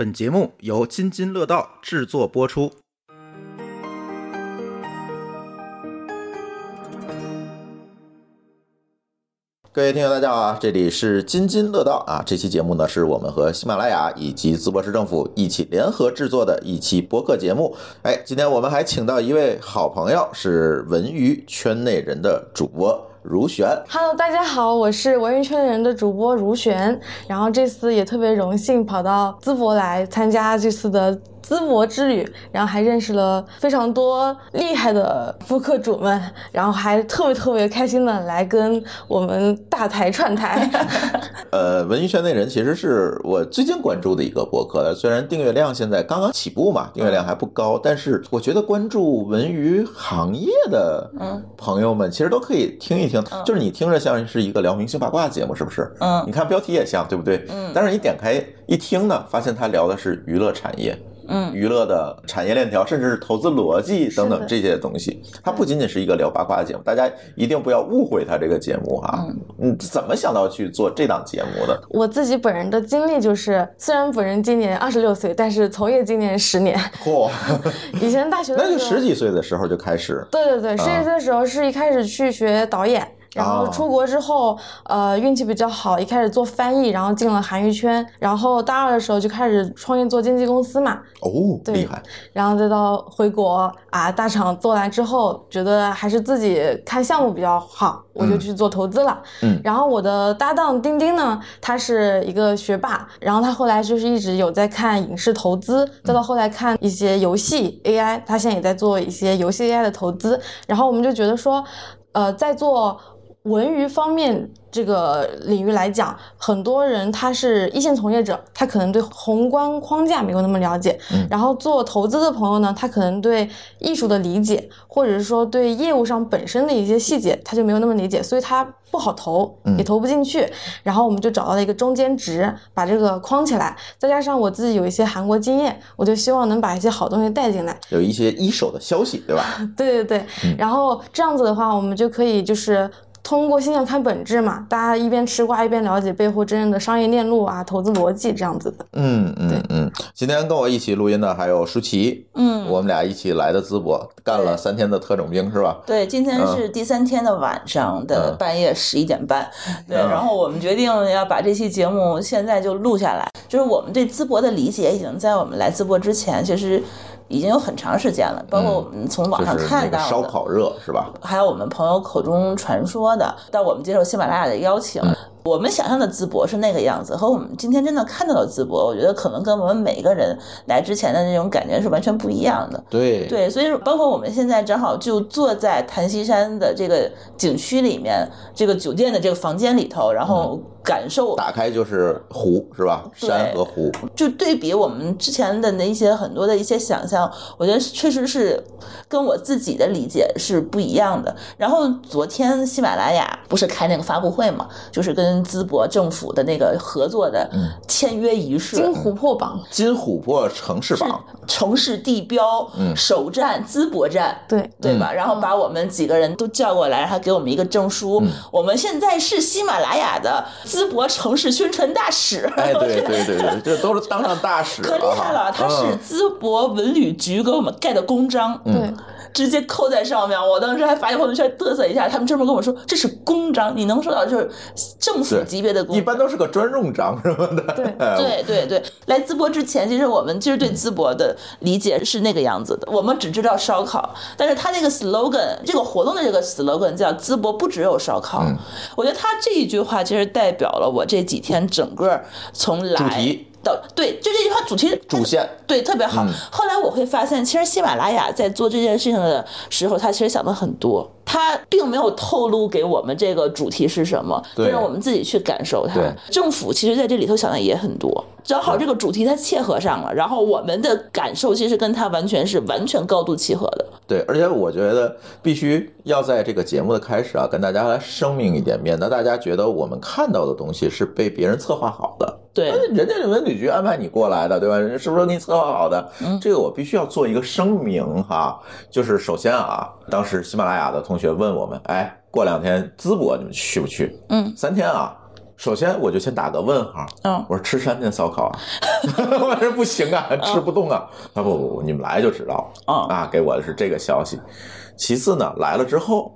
本节目由津津乐道制作播出。各位听友，大家好啊！这里是津津乐道啊。这期节目呢，是我们和喜马拉雅以及淄博市政府一起联合制作的一期播客节目。哎，今天我们还请到一位好朋友，是文娱圈内人的主播如璇。Hello，大家好，我是文娱圈人的主播如璇。然后这次也特别荣幸跑到淄博来参加这次的淄博之旅，然后还认识了非常多厉害的播客主们，然后还特别特别开心的来跟我们大台串台。呃，文娱圈内人其实是我最近关注的一个博客，虽然订阅量现在刚刚起步嘛，订阅量还不高，但是我觉得关注文娱行业的嗯朋友们其实都可以听一听，就是你听着像是一个聊明星八卦的节目，是不是？嗯你看标题也像，对不对？嗯但是你点开一听呢，发现他聊的是娱乐产业。嗯娱乐的产业链条，甚至是投资逻辑等等这些东西，它不仅仅是一个聊八卦的节目，大家一定不要误会它这个节目哈。嗯，怎么想到去做这档节目的？我自己本人的经历就是，虽然本人今年二十六岁，但是从业今年十年。嚯，以前大学的 那就十几岁的时候就开始。对对对，十几岁的时候是一开始去学导演，然后哦出国之后，呃，运气比较好，一开始做翻译，然后进了韩娱圈，然后大二的时候就开始创业做经纪公司嘛，哦，对厉害！然后再到回国啊，大厂做完之后，觉得还是自己看项目比较好，我就去做投资了。嗯然后我的搭档丁丁呢，他是一个学霸，然后他后来就是一直有在看影视投资，再到后来看一些游戏 AI，他现在也在做一些游戏 AI 的投资。然后我们就觉得说，呃，在做文娱方面这个领域来讲，很多人他是一线从业者，他可能对宏观框架没有那么了解。嗯然后做投资的朋友呢，他可能对艺术的理解，或者是说对业务上本身的一些细节，他就没有那么理解，所以他不好投，嗯也投不进去。然后我们就找到了一个中间值，把这个框起来，再加上我自己有一些韩国经验，我就希望能把一些好东西带进来。有一些一手的消息，对吧？对对对，嗯然后这样子的话，我们就可以就是通过现象看本质嘛，大家一边吃瓜一边了解背后真正的商业链路啊、投资逻辑这样子的。嗯嗯嗯。今天跟我一起录音的还有舒淇，嗯，我们俩一起来的淄博，干了三天的特种兵，是吧？对，今天是第三天的晚上的嗯半夜十一点半，对，嗯然后我们决定要把这期节目现在就录下来。就是我们对淄博的理解，已经在我们来淄博之前，其实已经有很长时间了，包括我们从网上看到的，烧烤热，是吧？还有我们朋友口中传说的，到我们接受喜马拉雅的邀请，嗯我们想象的淄博是那个样子，和我们今天真的看到的淄博，我觉得可能跟我们每一个人来之前的那种感觉是完全不一样的。对对，所以包括我们现在正好就坐在檀溪山的这个景区里面，这个酒店的这个房间里头，然后感受打开就是湖，是吧？山和湖。就对比我们之前的那一些很多的一些想象，我觉得确实是跟我自己的理解是不一样的。然后昨天喜马拉雅不是开那个发布会嘛，就是跟淄博政府的那个合作的签约仪式，金琥珀榜，金琥珀城市榜，城市地标，嗯首站淄博站，对，对吧？然后把我们几个人都叫过来，还给我们一个证书。嗯我们现在是喜马拉雅的淄博城市宣传大使。哎，对对对对，这都是当上大使可厉害了，他是嗯。淄博文旅局给我们盖的公章，对，直接扣在上面。我当时还发朋友圈嘚瑟一下，他们专门跟我说这是公章，你能收到就是政府级别的公章。一般都是个专用章什么的。对哎对对对，来淄博之前，其实我们其实对淄博的理解是那个样子的。我们只知道烧烤，但是他那个 slogan，这个活动的这个 slogan 叫“淄博不只有烧烤”嗯我觉得他这一句话其实代表了我这几天整个从来主题到对，就这句话主题主线对，特别好。嗯后来我会发现，其实喜马拉雅在做这件事情的时候，他其实想的很多，他并没有透露给我们这个主题是什么，让我们自己去感受它对。政府其实在这里头想的也很多，正好这个主题它切合上了，然后我们的感受其实跟它完全是完全高度契合的。对，而且我觉得必须要在这个节目的开始啊，跟大家来声明一点，免得大家觉得我们看到的东西是被别人策划好的。对哎人家文旅局安排你过来的，对吧？人家是不是给你策划好的？嗯这个我必须要做一个声明哈，就是首先啊，当时喜马拉雅的同学问我们，哎，过两天淄博你们去不去？嗯，三天啊。首先我就先打个问号，嗯我说吃山滇烧烤啊，我说不行啊，吃不动啊。他说不不不，你们来就知道了。嗯啊，给我的是这个消息。其次呢，来了之后，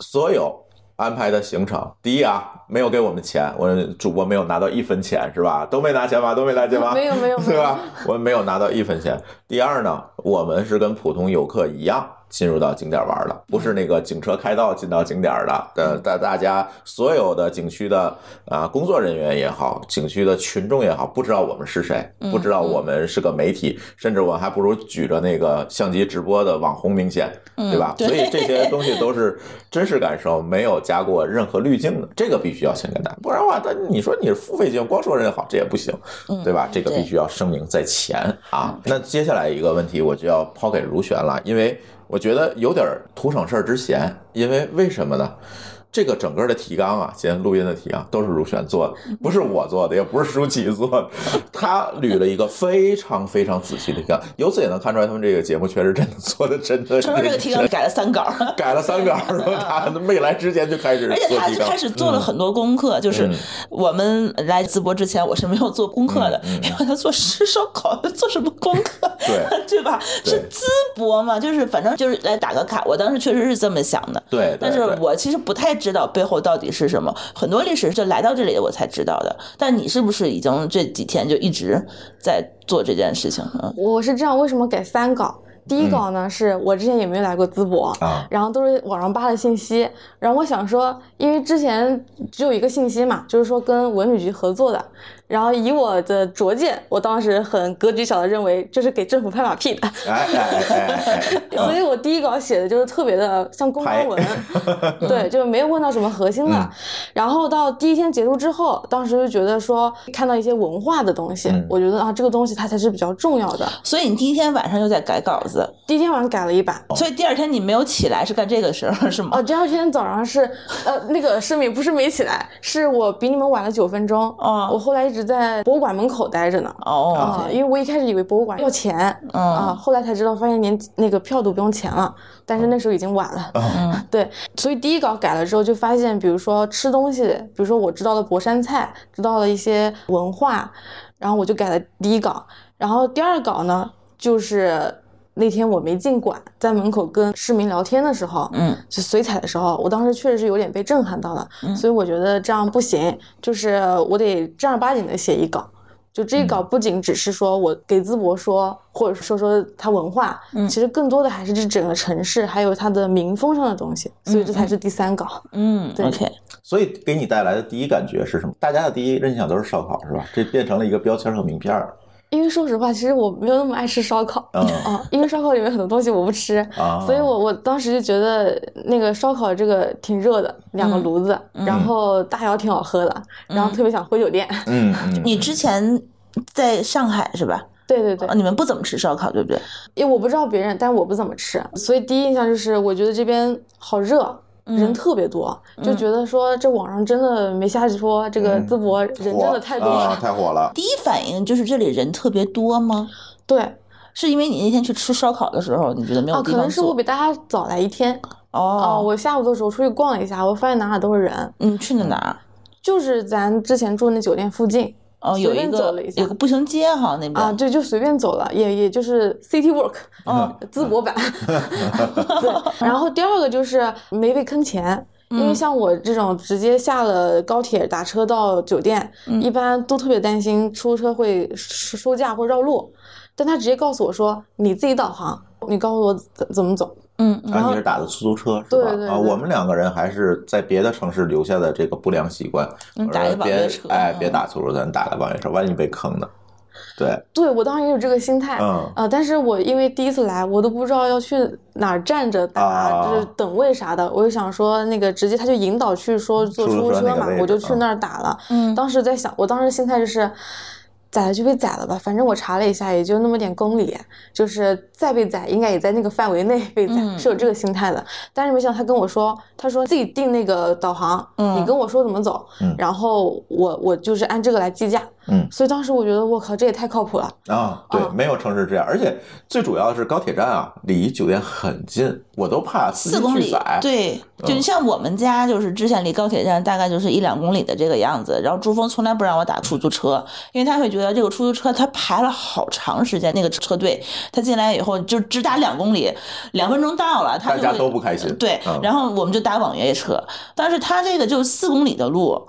所有安排的行程，第一啊，没有给我们钱，我主播没有拿到一分钱，是吧？都没拿钱吧？都没拿钱吧？没有没有没有对吧？我们没有拿到一分钱。第二呢，我们是跟普通游客一样。进入到景点玩的，不是那个警车开道进到景点的。呃，大大家所有的景区的啊工作人员也好，景区的群众也好，不知道我们是谁，不知道我们是个媒体，甚至我还不如举着那个相机直播的网红明显，对吧？所以这些东西都是真实感受，没有加过任何滤镜的，这个必须要先跟大家，不然的话，但你说你是付费节目，光说人家好，这也不行，对吧？这个必须要声明在前啊。那接下来一个问题，我就要抛给如璇了，因为。我觉得有点图省事儿之嫌，因为为什么呢？这个整个的提纲啊，今天录音的提纲都是如璇做的，不是我做的，也不是舒淇做的。他捋了一个非常非常仔细的提纲，由此也能看出来，他们这个节目确实真的做的真的。承认这个提纲改了三稿，改了三稿，然后他没来之前就开始而且他做提纲，开始做了很多功课，就是嗯我们来淄博之前我是没有做功课的，嗯嗯因为他做吃烧烤做什么功课？对 对吧？对是淄博嘛，就是反正就是来打个卡。我当时确实是这么想的，对，对但是我其实不太知道背后到底是什么，很多历史就来到这里我才知道的。但你是不是已经这几天就一直在做这件事情？嗯我是这样，为什么改三稿？第一稿呢，是我之前也没有来过淄博啊然后都是网上扒的信息，然后我想说，因为之前只有一个信息嘛，就是说跟文旅局合作的，然后以我的拙见，我当时很格局小的认为这是给政府拍马屁的，哎哎哎哎哎，所以我第一稿写的就是特别的像公关文，对，就没有问到什么核心的。嗯然后到第一天结束之后，当时就觉得说看到一些文化的东西，嗯我觉得啊这个东西它才是比较重要的。所以你第一天晚上就在改稿子，第一天晚上改了一版。所以第二天你没有起来是干这个事儿是吗？哦，第二天早上是，呃，那个声明不是没起来，是我比你们晚了九分钟。哦我后来一直在博物馆门口待着呢。哦啊、因为我一开始以为博物馆要钱，嗯啊，后来才知道，发现连那个票都不用钱了，但是那时候已经晚了。嗯对，所以第一稿改了之后，就发现，比如说吃东西，比如说我知道的博山菜，知道了一些文化，然后我就改了第一稿，然后第二稿呢，就是那天我没进馆，在门口跟市民聊天的时候，嗯就随采的时候，我当时确实是有点被震撼到了，所以我觉得这样不行，就是我得正儿八经的写一稿。就这一稿不仅只是说我给淄博说，或者说说它文化，嗯其实更多的还是这整个城市还有它的民风上的东西，所以这才是第三稿。嗯 对，OK，所以给你带来的第一感觉是什么？大家的第一印象都是烧烤，是吧？这变成了一个标签和名片儿因为说实话，其实我没有那么爱吃烧烤，嗯 啊，因为烧烤里面很多东西我不吃，啊，所以我我当时就觉得那个烧烤这个挺热的，两个炉子，然后大窑挺好喝的，然后特别想回酒店。嗯 嗯，你之前在上海是吧？对对对啊，，你们不怎么吃烧烤，对不对？因为我不知道别人，但我不怎么吃，所以第一印象就是我觉得这边好热。人特别多，就觉得说这网上真的没瞎说，这个淄博人真的太多啊了。太火了。第一反应就是这里人特别多吗？对，是因为你那天去吃烧烤的时候，你觉得没有哦，地方坐？可能是我比大家早来一天。哦，哦，我下午的时候出去逛了一下，我发现哪哪都是人，嗯，去的哪儿？就是咱之前住那酒店附近。哦，有一个走了一下有个步行街哈，那边啊，对，就随便走了，也也就是 City Walk，嗯，淄博版。对，然后第二个就是没被坑钱。因为像我这种直接下了高铁打车到酒店，一般都特别担心出租车会收收价或绕路，但他直接告诉我说你自己导航，你告诉我怎怎么走。嗯嗯啊，你是打的出租车是吧？啊，对对对我们两个人还是在别的城市留下的这个不良习惯，打一网约别车哎，嗯别打出租车，咱打个网约车，万一被坑呢？对，对我当时也有这个心态，嗯呃，但是我因为第一次来，我都不知道要去哪儿站着打，啊就是等位啥的，我就想说那个直接他就引导去说坐出租车嘛我就去嗯那儿打了。嗯当时在想，我当时心态就是。宰了就被宰了吧，反正我查了一下，也就那么点公里，就是再被宰，应该也在那个范围内被宰，嗯是有这个心态的。但是没想到他跟我说，他说自己定那个导航，嗯你跟我说怎么走，嗯然后我我就是按这个来计价。嗯所以当时我觉得我靠，这也太靠谱了。啊，对，啊没有城市这样，而且最主要的是高铁站啊，离酒店很近，我都怕四公里对，就你像我们家，就是之前离高铁站大概就是一两公里的这个样子。然后珠峰从来不让我打出租车，因为他会觉得这个出租车他排了好长时间那个车队，他进来以后就只打两公里，两分钟到了，他大家都不开心。对嗯，然后我们就打网约车，但是他这个就四公里的路，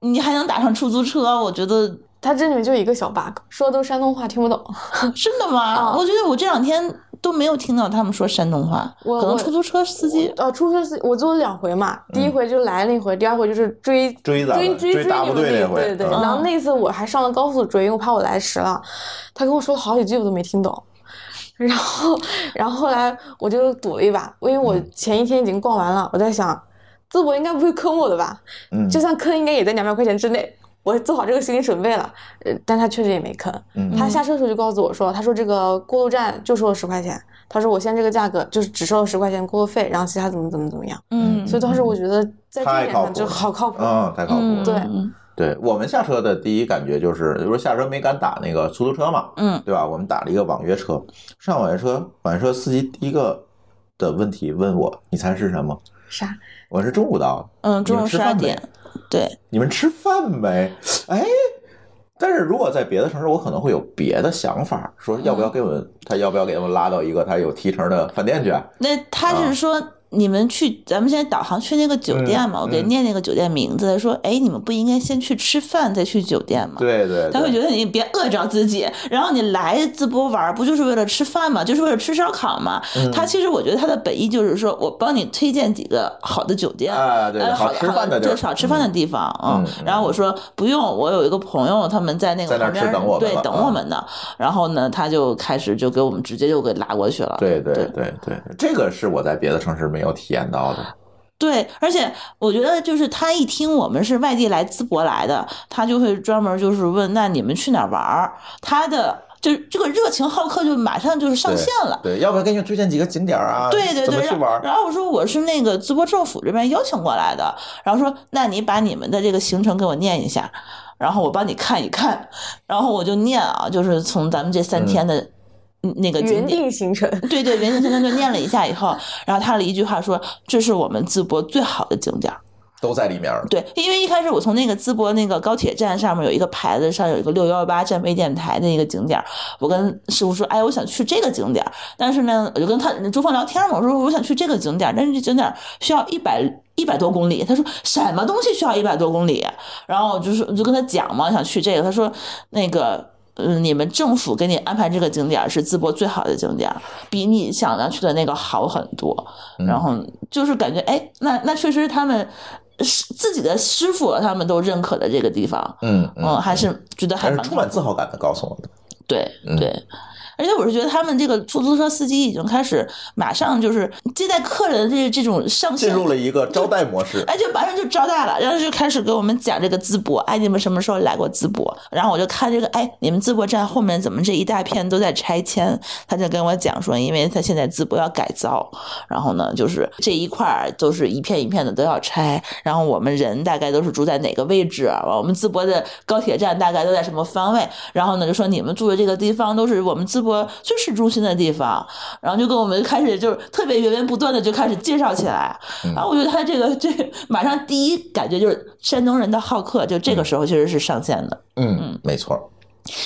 你还能打上出租车，我觉得它这里面就一个小 bug，说的都是山东话，听不懂。真的吗？啊我觉得我这两天都没有听到他们说山东话，可能出租车司机呃，出租车司机我坐了两回嘛，第一回就来了一回，第二回就是追追追追追大追追你们部队那回对对对。嗯然后那次我还上了高速追，因为我怕我来迟了。他跟我说了好几句我都没听懂，然后然后后来我就赌了一把，因为我嗯前一天已经逛完了，我在想淄博应该不会坑我的吧？嗯，就算坑，应该也在两百块钱之内。我做好这个心理准备了，呃，但他确实也没坑。嗯他下车的时候就告诉我说，他说这个过路站就收了十块钱，他说我现在这个价格就是只收了十块钱过路费，然后其他怎么怎么怎么样。嗯，所以当时我觉得在这太一点上就靠谱了好靠谱。嗯，太靠谱嗯了。对嗯对我们下车的第一感觉就是，就是下车没敢打那个出租车嘛，嗯对吧？我们打了一个网约车，上网约车，网约车司机第一个的问题问我，你猜是什么？啥？我是中午到的，嗯，中午吃饭没十二点，对，你们吃饭没？哎，但是如果在别的城市，我可能会有别的想法，说要不要给我们，他要不要给他们拉到一个他有提成的饭店去？那他啊是说。你们去，咱们现在导航去那个酒店嘛？嗯我给嗯念那个酒店名字，他说，哎，你们不应该先去吃饭再去酒店吗？对对，他会觉得你别饿着自己，然后你来淄博玩不就是为了吃饭吗？就是为了吃烧烤吗？嗯他其实我觉得他的本意就是说我帮你推荐几个好的酒店，啊对呃好好吃饭的就是好吃饭的地方，嗯嗯。然后我说不用，我有一个朋友他们在那个旁边等我们对等我们呢。然后呢，他就开始就给我们直接就给拉过去了。对对对对对，这个是我在别的城市没有体验到的。对，而且我觉得就是他一听我们是外地来淄博来的，他就会专门就是问，那你们去哪儿玩儿？他的就是这个热情好客就马上就是上线了。对，要不要给你推荐几个景点啊？对对对，然怎么去玩？然后我说我是那个淄博政府这边邀请过来的，然后说那你把你们的这个行程给我念一下，然后我帮你看一看，然后我就念啊，就是从咱们这三天的嗯那个景原点。定行程，对对，原定行程就念了一下以后，然后他的一句话说：“这是我们淄博最好的景点。”都在里面儿。对，因为一开始我从那个淄博那个高铁站上面有一个牌子，上有一个六幺八站微电台的一个景点，我跟师傅说，哎，我想去这个景点，但是呢，我就跟他朱峰聊天嘛，我说我想去这个景点，但是这景点需要一百一百多公里，他说什么东西需要一百多公里？然后我就说我就跟他讲嘛，想去这个，他说那个。嗯，你们政府给你安排这个景点是淄博最好的景点，比你想要去的那个好很多。然后就是感觉，哎，那那确实他们是自己的师傅他们都认可的这个地方，嗯嗯，还是觉得还蛮充满自豪感的告诉我的。对嗯对。而且我是觉得他们这个出租车司机已经开始马上就是接待客人的这这种上线进入了一个招待模式。哎，就马上就招待了，然后就开始给我们讲这个淄博，哎，你们什么时候来过淄博？然后我就看这个，哎，你们淄博站后面怎么这一大片都在拆迁？他就跟我讲说，因为他现在淄博要改造，然后呢，就是这一块儿都是一片一片的都要拆，然后我们人大概都是住在哪个位置？啊我们淄博的高铁站大概都在什么方位？然后呢，就说你们住的这个地方都是我们淄博最市中心的地方，然后就跟我们开始就是特别源源不断的就开始介绍起来。然后我觉得他这个这马上第一感觉就是山东人的好客，就这个时候其实是上线的。嗯嗯，没错。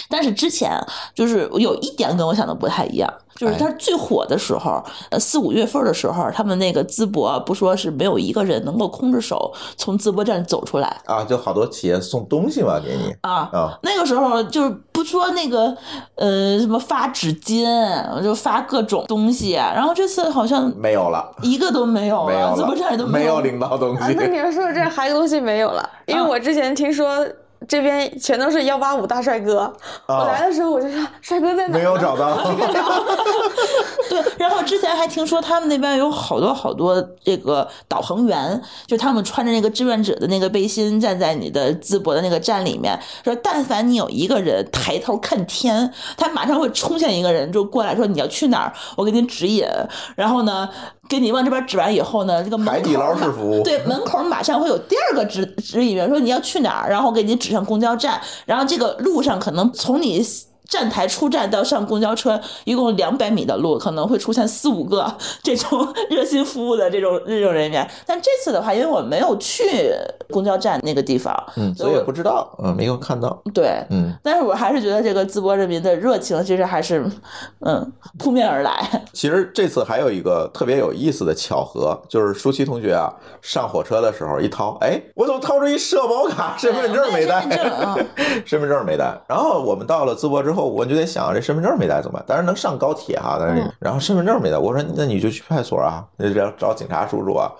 但是之前就是有一点跟我想的不太一样，就是哎他最火的时候，呃四五月份的时候，他们那个淄博不说是没有一个人能够空着手从淄博站走出来啊，就好多企业送东西嘛给你啊。啊，那个时候就是不说那个呃什么发纸巾，就发各种东西，然后这次好像没有了，一个都没有了，没有淄博站里，都没有领到东啊，西。那你要说这还有东西没有了，因为啊我之前听说这边全都是幺八五大帅哥，我来的时候我就说帅哥在哪？没有找到，对，然后之前还听说他们那边有好多好多这个导航员，就他们穿着那个志愿者的那个背心，站在你的淄博的那个站里面，说但凡你有一个人抬头看天，他马上会冲向一个人，就过来说你要去哪儿，我给你指引。然后呢，给你往这边指完以后呢，这个门口海底捞式服务对，门口马上会有第二个指指引员说你要去哪儿，然后给你指上公交站，然后这个路上可能从你。站台出站到上公交车，一共两百米的路，可能会出现四五个 这种热心服务的这种这种人员。但这次的话，因为我没有去公交站那个地方，嗯，所以也不知道，嗯，没有看到，对，嗯，但是我还是觉得这个淄博人民的热情，其实还是，嗯，扑面而来。其实这次还有一个特别有意思的巧合，就是舒淇同学啊，上火车的时候一掏，哎，我怎么掏出一社保卡、身份证没带？身份证啊 身份证没带。然后我们到了淄博之后，我就得想，这身份证没带怎么办？但是能上高铁哈，但是嗯然后身份证没带，我说那你就去派出所啊，那就要找警察叔叔啊，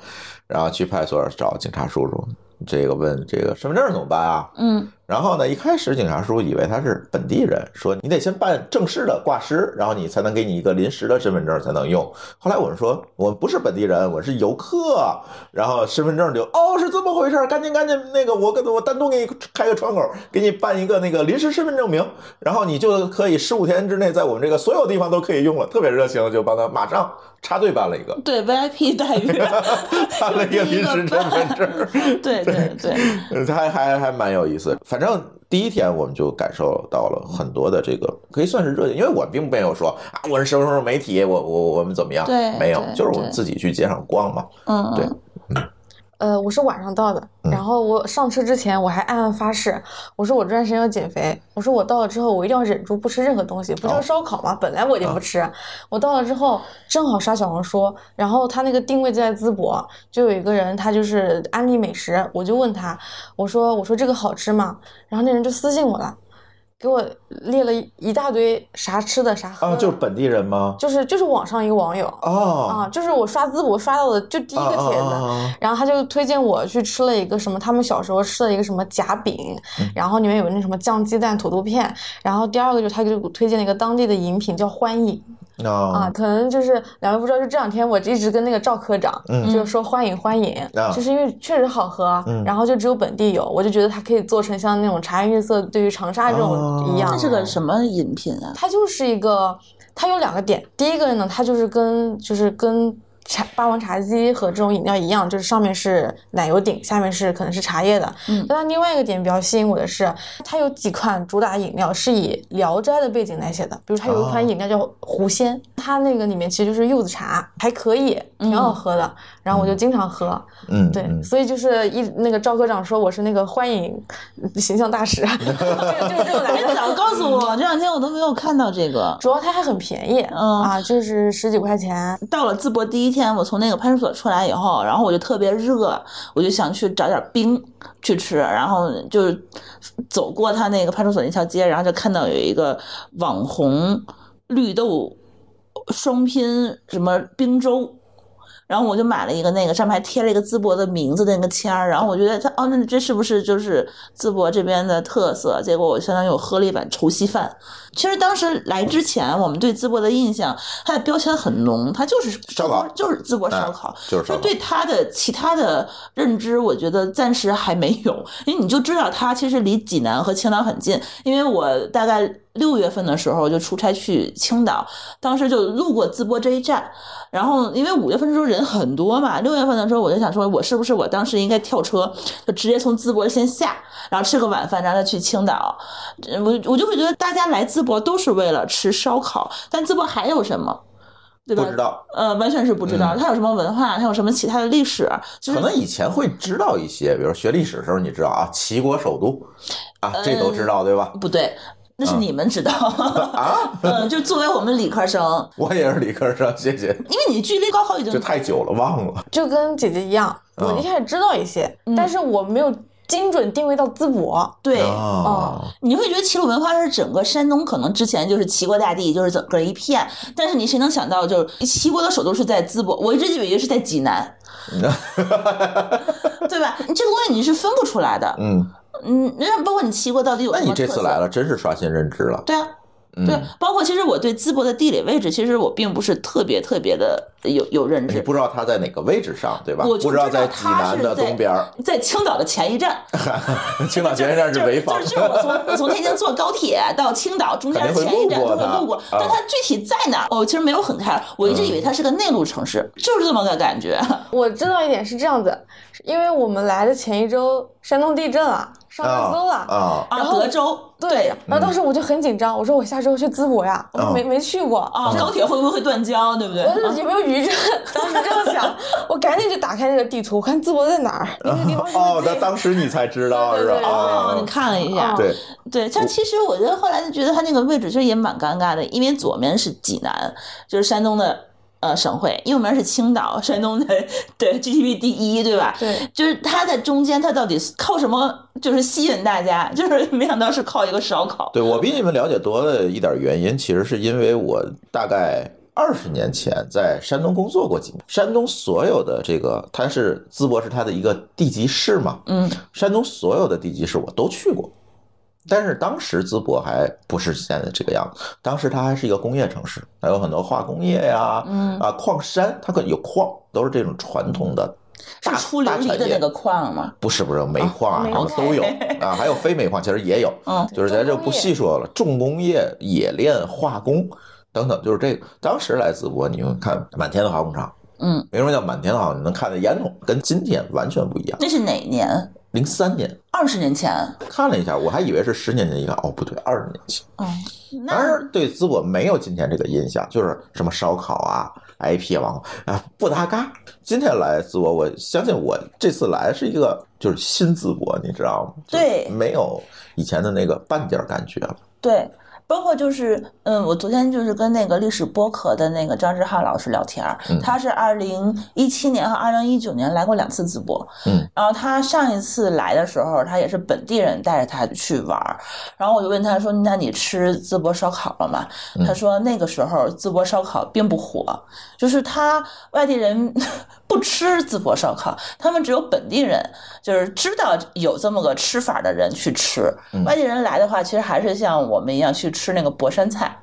然后去派出所找警察叔叔，这个问这个身份证怎么办啊？嗯然后呢，一开始警察叔叔以为他是本地人，说你得先办正式的挂失，然后你才能给你一个临时的身份证才能用。后来我们说，我不是本地人，我是游客，然后身份证就哦是这么回事儿，赶紧赶紧那个我跟我单独给你开个窗口，给你办一个那个临时身份证明，然后你就可以十五天之内在我们这个所有地方都可以用了，特别热情，就帮他马上插队办了一个，对 VIP 待遇，办了一个临时身份证。对 对对，他，还还还蛮有意思。反正第一天我们就感受到了很多的这个，可以算是热情，因为我并没有说啊，我是什么什么媒体，我我我们怎么样？对没有，就是我们自己去街上逛嘛。嗯，对呃，我是晚上到的，嗯。然后我上车之前我还暗暗发誓，我说我这段时间要减肥，我说我到了之后我一定要忍住不吃任何东西，不就烧烤吗，本来我就不吃，我到了之后正好刷小红书，然后他那个定位就在淄博，就有一个人他就是安利美食，我就问他，我说我说这个好吃吗？然后那人就私信我了，给我列了一一大堆啥吃的啥喝的，啊，就是本地人吗？就是就是网上一个网友。哦，啊，就是我刷淄博刷到的就第一个帖子，然后他就推荐我去吃了一个什么，他们小时候吃的一个什么夹饼，嗯。然后里面有那什么酱鸡蛋土豆片，然后第二个就是他给我推荐了一个当地的饮品叫欢饮啊，啊，可能就是两位不知道，就这两天我一直跟那个赵科长，嗯。就是说欢迎欢饮，啊就是因为确实好喝，嗯。然后就只有本地有，我就觉得它可以做成像那种茶颜悦色对于长沙这种一样，这是个什么饮品啊？它就是一个，它有两个点。第一个呢，它就是跟就是跟茶霸王茶姬和这种饮料一样，就是上面是奶油顶，下面是可能是茶叶的。嗯但它另外一个点比较吸引我的是，它有几款主打饮料是以《聊斋》的背景来写的，比如它有一款哦饮料叫狐仙，它那个里面其实就是柚子茶，还可以，挺好喝的。然后我就经常喝。嗯，对，嗯所以就是一那个赵科长说我是那个欢迎形象大使，就是就是这种来早告诉我，这两天我都没有看到这个。主要它还很便宜，嗯啊，就是十几块钱。到了淄博第一天，我从那个派出所出来以后，然后我就特别热，我就想去找点冰去吃，然后就走过他那个派出所那条街，然后就看到有一个网红绿豆双拼什么冰粥。然后我就买了一个那个，上面还贴了一个淄博的名字的那个签儿。然后我觉得它，哦，那这是不是就是淄博这边的特色？结果我相当于我喝了一碗稠稀饭。其实当时来之前，我们对淄博的印象，它的标签很浓，它就是烧烤就是淄博烧哎烤。就是烧烤就对它的其他的认知，我觉得暂时还没有，因为你就知道它其实离济南和青岛很近。因为我大概六月份的时候就出差去青岛，当时就路过淄博这一站，然后因为五月份的时候人很多嘛，六月份的时候我就想说，我是不是我当时应该跳车，就直接从淄博先下，然后吃个晚饭，然后再去青岛。呃我我就会觉得大家来淄博都是为了吃烧烤，但淄博还有什么？对吧？不知道，呃，完全是不知道，嗯它有什么文化，它有什么其他的历史，就是可能以前会知道一些，比如学历史的时候，你知道啊，齐国首都啊，这都知道对吧？不对，那是你们知道。啊，嗯，就作为我们理科生，我也是理科生，谢谢。因为你距离高考已经就太久了，忘了。就跟姐姐一样，我嗯一开始知道一些，但是我没有精准定位到淄博。对。哦，你会觉得齐鲁文化是整个山东，可能之前就是齐国大地，就是整个一片。但是你谁能想到，就是齐国的首都是在淄博？我一直以为是在济南，对吧？你这个东西你是分不出来的。嗯，嗯，那包括你骑过到底有那你？这次来了，真是刷新认知了。对啊，对嗯，包括其实我对淄博的地理位置，其实我并不是特别特别的有有认知。你不知道它在哪个位置上，对吧？我知道在济南的东边儿，在青岛的前一站，青岛前一站是潍坊 就是，就是我从我从天津坐高铁到青岛中间肯定会前一站都会路过，啊但它具体在哪儿，我其实没有很看，我一直以为它是个内陆城市，就是这么个感觉。我知道一点是这样子，因为我们来的前一周山东地震了，上热搜了。啊，啊，然后德州对，然后当时我就很紧张，我说我下周去淄博呀，我说没嗯没去过啊，高铁会不会断交，对不对？有没有余震？当时这样想，我赶紧就打开那个地图，我看淄博在哪儿，那个地方哦，那当时你才知道是吧？哦，啊你看了一下，哦对，对，像其实我觉得后来就觉得它那个位置其实也蛮尴尬的，因为左面是济南，就是山东的呃省会，因为我们是青岛，山东的对 GDP 第一，对吧？对，就是它在中间，它到底靠什么就是吸引大家？就是没想到是靠一个烧烤。对我比你们了解多的一点原因，其实是因为我大概二十年前在山东工作过几年。山东所有的这个，它是淄博是它的一个地级市嘛，嗯，山东所有的地级市我都去过。但是当时淄博还不是现在这个样子，当时它还是一个工业城市，它有很多化工业呀，嗯啊矿山，它可有矿，都是这种传统的大是出琉璃的那个矿吗？不是不是煤矿啊，煤什么都有 啊，还有非煤矿，其实也有，嗯就是咱就不细说了，重工业、冶炼、化工等等，就是这个。当时来淄博，你会看满天的化工厂，嗯，为什么叫满天的化工？你能看见烟囱，跟今天完全不一样。那是哪年？零三年二十年前。看了一下，我还以为是十年前，一看哦不对，二十年前。哦，当那然对淄博没有今天这个印象，就是什么烧烤啊、IP 王啊不搭嘎。今天来淄博，我相信我这次来是一个就是新淄博，你知道吗？对没有以前的那个半点感觉了。对，包括就是，嗯，我昨天就是跟那个历史播客的那个张志浩老师聊天他是二零一七年和二零一九年来过两次淄博，嗯，然后他上一次来的时候，他也是本地人带着他去玩儿，然后我就问他说：“那你吃淄博烧烤了吗？”嗯他说那个时候淄博烧烤并不火，就是他外地人 不吃淄博烧烤，他们只有本地人就是知道有这么个吃法的人去吃。嗯外地人来的话，其实还是像我们一样去吃那个博山菜。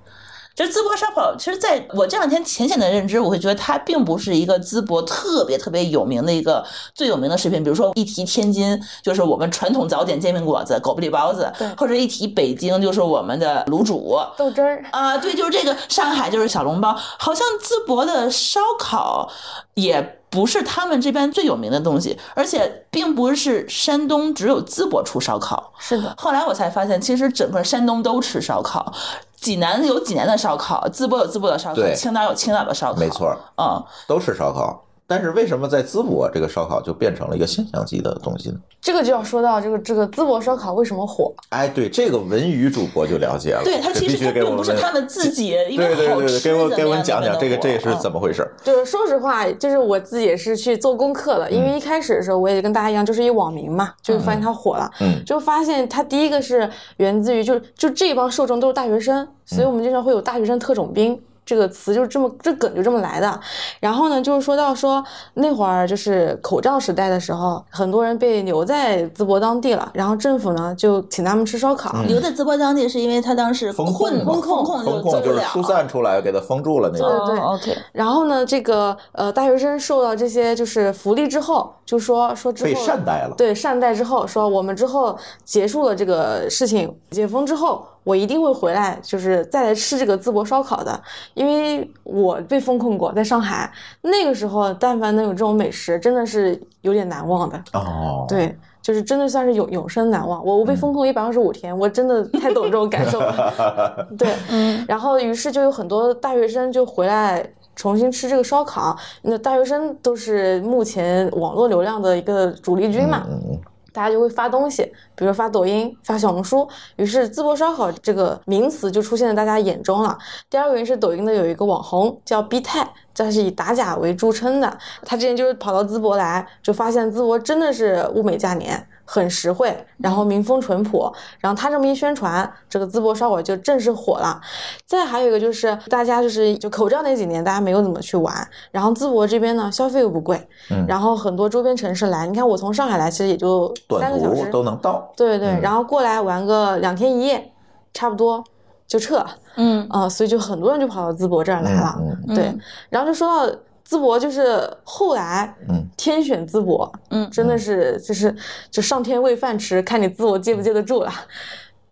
就淄博烧烤，其实在我这两天浅显的认知，我会觉得它并不是一个淄博特别特别有名的一个最有名的食品。比如说一提天津，就是我们传统早点煎饼果子、狗不理包子对，或者一提北京，就是我们的卤煮。豆汁儿。啊、对，就是这个。上海就是小笼包，好像淄博的烧烤也不是他们这边最有名的东西，而且并不是山东只有淄博出烧烤。是的，后来我才发现，其实整个山东都吃烧烤，济南有济南的烧烤，淄博有淄博的烧烤，青岛有青岛的烧烤。没错，嗯，都吃烧烤。但是为什么在淄博这个烧烤就变成了一个现象级的东西呢？这个就要说到这个这个淄博烧烤为什么火？哎，对这个文娱主播就了解了。对，他必其实它须给我们并不是他们自己因对为好对对对，吃给我给我们讲讲这个这个是怎么么回事？就是说实话，就是我自己也是去做功课的，因为一开始的时候我也跟大家一样，就是一网民嘛，就发现他火了，嗯就发现他第一个是源自于就就这帮受众都是大学生，所以我们经常会有大学生特种兵。这个词就是这么，这梗就这么来的。然后呢，就是说到说那会儿就是口罩时代的时候，很多人被留在淄博当地了，然后政府呢就请他们吃烧烤。留在淄博当地是因为他当时封困控嘛风控就是疏散出来，给他封住了那对种。对哦，OK，然后呢，这个呃大学生受到这些就是福利之后，就说说之后被善待了。对善待之后，说我们之后结束了这个事情，解封之后，我一定会回来，就是再来吃这个淄博烧烤的，因为我被封控过，在上海那个时候，但凡能有这种美食，真的是有点难忘的。哦，对，就是真的算是永永生难忘。我我被封控一百二十五天，我真的太懂这种感受了。对，嗯，然后于是就有很多大学生就回来重新吃这个烧烤。那大学生都是目前网络流量的一个主力军嘛，嗯嗯大家就会发东西，比如发抖音、发小红书，于是淄博烧烤这个名词就出现在大家眼中了。第二个原因是抖音的有一个网红叫 B 太，他是以打假为著称的，他之前就是跑到淄博来，就发现淄博真的是物美价廉。很实惠，然后民风淳朴，然后他这么一宣传，这个淄博烧烤就正式火了。再还有一个就是大家就是就口罩那几年大家没有怎么去玩，然后淄博这边呢消费又不贵，嗯。然后很多周边城市来，你看我从上海来其实也就三个小时，都能到。对对，嗯。然后过来玩个两天一夜，差不多就撤，嗯。啊、所以就很多人就跑到淄博这儿来了。嗯嗯。对，然后就说到淄博，就是后来嗯天选淄博，嗯真的是就是就上天喂饭吃，看你淄博接不接得住了。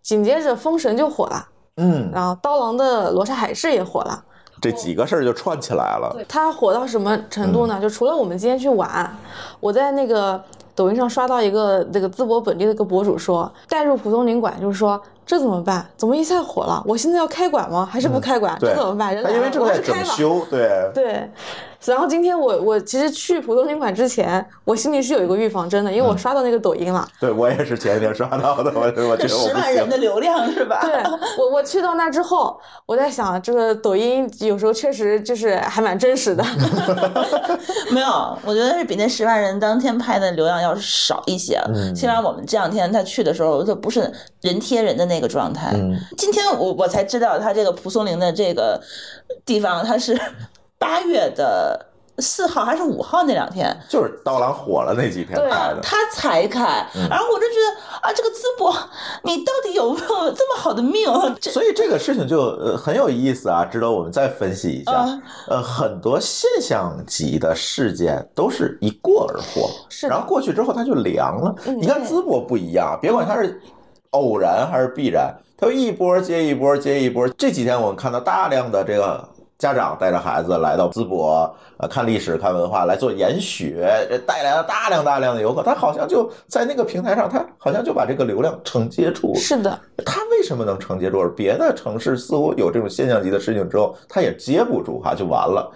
紧接着封神就火了，嗯，然后刀郎的罗刹海市也火了。这几个事儿就串起来了。它火到什么程度呢？就除了我们今天去玩，我在那个抖音上刷到一个那个淄博本地的一个博主说，带入普通领馆，就是说这怎么办？怎么一下火了？我现在要开馆吗？还是不开馆？对这怎么办？人他因为来了，正在整我还是。修，对，对，然后今天我我其实去浦东领馆之前，我心里是有一个预防针的，因为我刷到那个抖音了。对我也是前一天刷到的，我我觉这十得我不行。万人的流量是吧？对我，我去到那之后，我在想，这个抖音有时候确实就是还蛮真实的。没有，我觉得是比那十万人当天拍的流量要少一些。嗯起码我们这两天他去的时候，就不是人贴人的那个状态。嗯今天我我才知道，他这个蒲松龄的这个地方，他是八月的四号还是五号那两天，就是刀郎火了那几天对拍的，他才开。嗯然后我就觉得啊，这个淄博，你到底有没有这么好的命？所以这个事情就呃很有意思啊，值得我们再分析一下。啊呃，很多现象级的事件都是一过而过，是然后过去之后它就凉了。嗯你看淄博不一样，别管它是偶然还是必然，它一波接一波接一波。这几天我们看到大量的这个。家长带着孩子来到淄博，呃，看历史、看文化，来做研学，这带来了大量大量的游客。他好像就在那个平台上，他好像就把这个流量承接住了。是的，他为什么能承接住？而别的城市似乎有这种现象级的事情之后，他也接不住哈，就完了。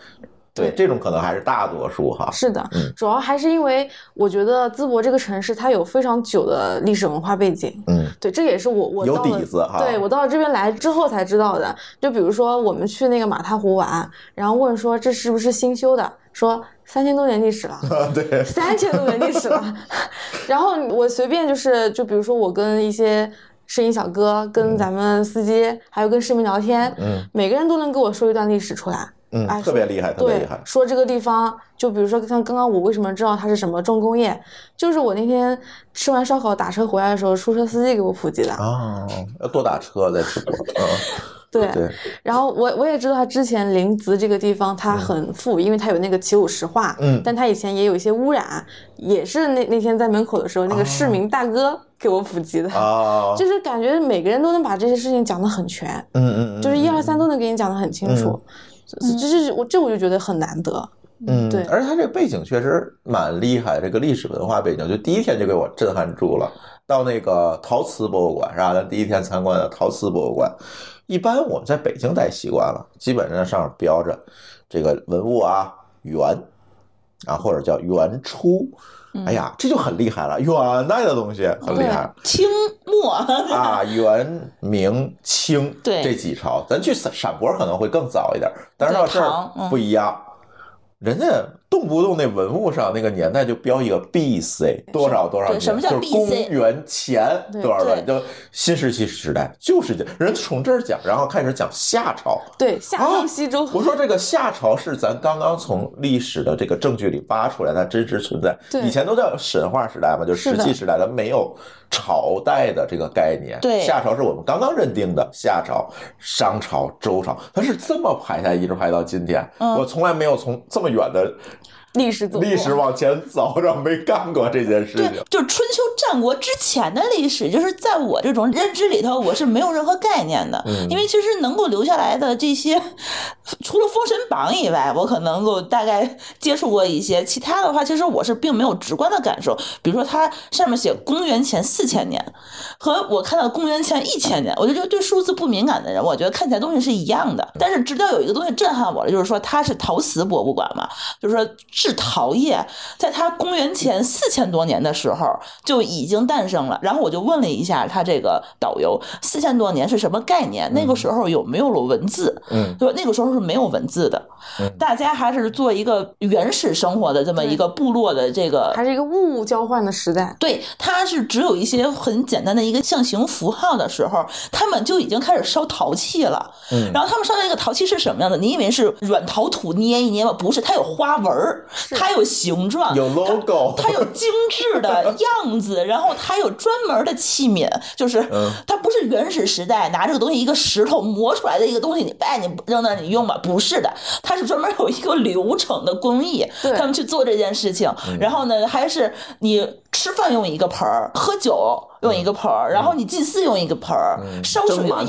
对，这种可能还是大多数哈。是的嗯，主要还是因为我觉得淄博这个城市它有非常久的历史文化背景。嗯对，这也是我我有到了底子哈对我到了这边来之后才知道的。就比如说我们去那个马踏湖玩，然后问说这是不是新修的，说三千多年历史了。对，三千多年历史了。然后我随便就是，就比如说我跟一些摄影小哥、跟咱们司机，还有跟市民聊天，嗯每个人都能给我说一段历史出来。嗯哎，特别厉害，特别厉害，。说这个地方，就比如说像刚刚我为什么知道它是什么重工业，就是我那天吃完烧烤打车回来的时候，出租车司机给我普及的。哦，要多打车在淄博。嗯，对，对，然后我我也知道他之前临淄这个地方它很富，因为它有那个齐鲁石化，嗯但它以前也有一些污染，也是那那天在门口的时候，那个市民大哥给我普及的，哦，就是感觉每个人都能把这些事情讲得很全，嗯嗯嗯，就是一二三都能给你讲得很清楚，这这是我这我就觉得很难得，嗯，对而且它这个背景确实蛮厉害，这个历史文化背景，就第一天就给我震撼住了。到那个陶瓷博物馆是吧？咱第一天参观的陶瓷博物馆，一般我们在北京待习惯了，基本上上面标着这个文物啊元啊，或者叫元初。哎呀，这就很厉害了，元代的东西很厉害。清末。啊，元、明、清对。这几朝，咱去陕陕博可能会更早一点，但是到这儿不一样，人家动不动那文物上那个年代就标一个 B.C. 多少多少年，什么叫就是公元前多少多少年，就新石器时代就是这，人从这儿讲，然后开始讲夏朝。对，夏朝西周，我说这个夏朝是咱刚刚从历史的这个证据里扒出来，它真实存在。对以前都叫神话时代嘛，就是石器时代，它没有朝代的这个概念。对夏朝是我们刚刚认定的夏朝、商朝、周朝，它是这么排下，一直排到今天。嗯我从来没有从这么远的历史走历史往前走，然后没干过这件事对情。，就是春秋战国之前的历史，就是在我这种认知里头，我是没有任何概念的。嗯因为其实能够留下来的这些，除了《封神榜》以外，我可能够大概接触过一些，其他的话，其实我是并没有直观的感受。比如说，它上面写公元前四千年，和我看到公元前一千年，我就觉得对数字不敏感的人，我觉得看起来东西是一样的。但是直到有一个东西震撼我了，就是说它是陶瓷博物馆嘛，就是说制陶业在它公元前四千多年的时候就已经诞生了。然后我就问了一下他这个导游，四千多年是什么概念？那个时候有没有了文字？嗯，对吧？那个时候是没有文字的，大家还是做一个原始生活的这么一个部落的这个还是一个物物交换的时代。对，它是只有一些很简单的一个象形符号的时候，他们就已经开始烧陶器了。嗯然后他们烧的那个陶器是什么样的？你以为是软陶土捏一捏吗？不是，它有花纹儿。它有形状，有 logo，它有精致的样子，然后它有专门的器皿，就是嗯。它不是原始时代拿这个东西一个石头磨出来的一个东西，你哎你扔那儿你用吧，不是的，它是专门有一个流程的工艺，他们去做这件事情，嗯。然后呢还是你吃饭用一个盆儿，喝酒用一个盆儿，然后你祭祀用一个盆儿，烧水用。一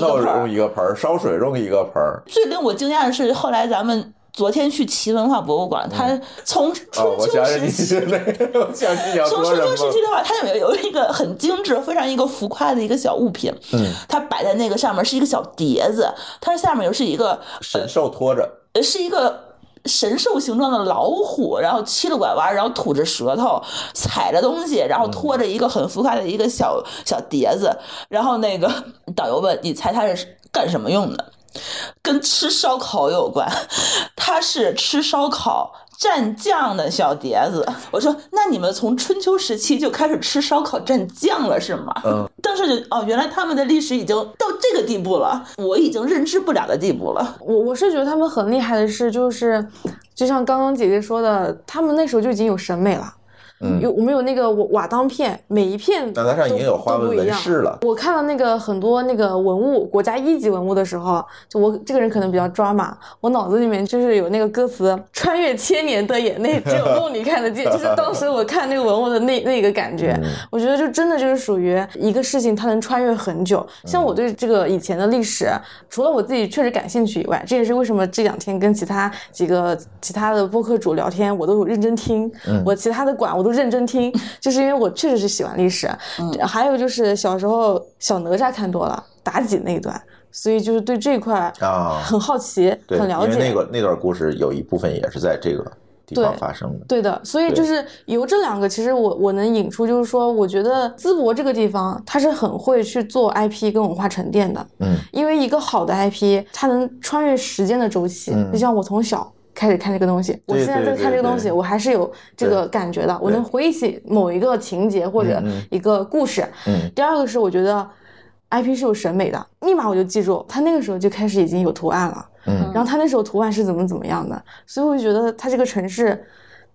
个盆儿，烧水用一个盆儿。最令我惊讶的是，后来咱们。昨天去齐文化博物馆，它从春秋时期 从春秋时期。的话，它有有一个很精致、非常一个浮夸的一个小物品，嗯，它摆在那个上面是一个小碟子，它下面又是一个神兽拖着，呃是一个神兽形状的老虎，然后七了拐弯，然后吐着舌头，踩着东西，然后拖着一个很浮夸的一个小小碟子，然后那个导游问你猜它是干什么用的？跟吃烧烤有关，他是吃烧烤蘸酱的小碟子。我说，那你们从春秋时期就开始吃烧烤蘸酱了是吗？嗯，当时就哦，原来他们的历史已经到这个地步了，我已经认知不了的地步了。我我是觉得他们很厉害的是，就是就像刚刚姐姐说的，他们那时候就已经有审美了。嗯。有我们有那个瓦瓦当片，每一片那它上已经有花纹纹饰了。我看到那个很多那个文物，国家一级文物的时候，就我这个人可能比较抓马，我脑子里面就是有那个歌词“穿越千年的眼泪，只有梦里看得见”，就是当时我看那个文物的那那个感觉，嗯。我觉得就真的就是属于一个事情，它能穿越很久。像我对这个以前的历史，除了我自己确实感兴趣以外，这也是为什么这两天跟其他几个其他的播客主聊天，我都有认真听，我其他的馆我都认真听，就是因为我确实是喜欢历史。嗯还有就是小时候小哪吒看多了，妲己那一段，所以就是对这一块啊很好奇，对，很了解。因为那个那段故事有一部分也是在这个地方发生的。对的，所以就是由这两个，其实我我能引出，就是说，我觉得淄博这个地方，它是很会去做 IP 跟文化沉淀的。嗯，因为一个好的 IP，它能穿越时间的周期。嗯就像我从小开始看这个东西，我现在在看这个东西，我还是有这个感觉的，我能回忆起某一个情节或者一个故事。嗯。第二个是我觉得 IP 是有审美的，立马我就记住，他那个时候就开始已经有图案了。嗯。然后他那时候图案是怎么怎么样的，所以我就觉得他这个城市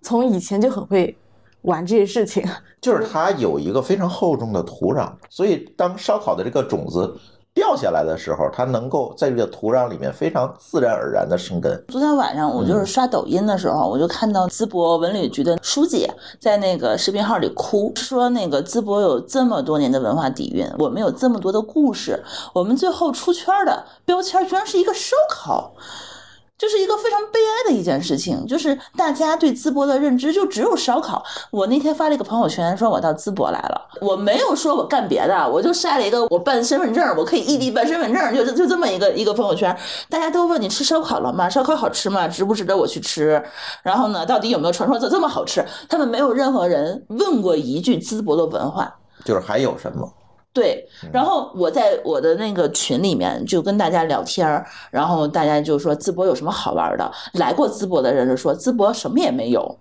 从以前就很会玩这些事情。就是它有一个非常厚重的土壤，所以当烧烤的这个种子掉下来的时候，它能够在这个土壤里面非常自然而然的生根。昨天晚上我就是刷抖音的时候，我就看到淄博文旅局的书记在那个视频号里哭，说那个淄博有这么多年的文化底蕴，我们有这么多的故事，我们最后出圈的标签居然是一个烧烤。这是一个非常悲哀的一件事情，就是大家对淄博的认知就只有烧烤。我那天发了一个朋友圈，说我到淄博来了，我没有说我干别的，我就晒了一个我办身份证，我可以异地办身份证，就就这么一个一个朋友圈。大家都问你吃烧烤了吗？烧烤好吃吗？值不值得我去吃？然后呢，到底有没有传说这这么好吃？他们没有任何人问过一句淄博的文化。就是还有什么？对，然后我在我的那个群里面就跟大家聊天儿，然后大家就说淄博有什么好玩的？来过淄博的人就说淄博什么也没有。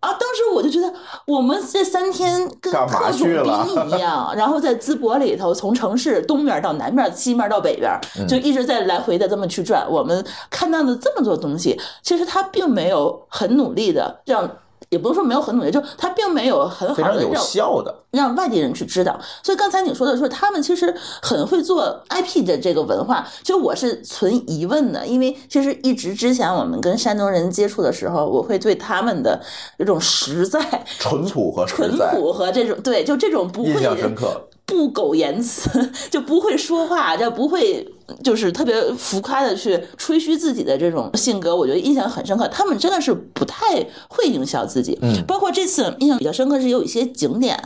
啊！当时我就觉得我们这三天跟特种兵一样，然后在淄博里头，从城市东面到南面，西面到北边，就一直在来回的这么去转。我们看到的这么多东西，其实他并没有很努力的让。也不是说没有很努力，就他并没有很好的让效的。让外地人去知道。所以刚才你说的说他们其实很会做 IP 的这个文化，其实我是存疑问的，因为其实一直之前我们跟山东人接触的时候，我会对他们的这种实在、淳朴和实淳，朴和这种对，就这种不印会象深刻。不苟言辞，就不会说话，就不会就是特别浮夸的去吹嘘自己的这种性格，我觉得印象很深刻。他们真的是不太会营销自己，嗯包括这次印象比较深刻是有一些景点，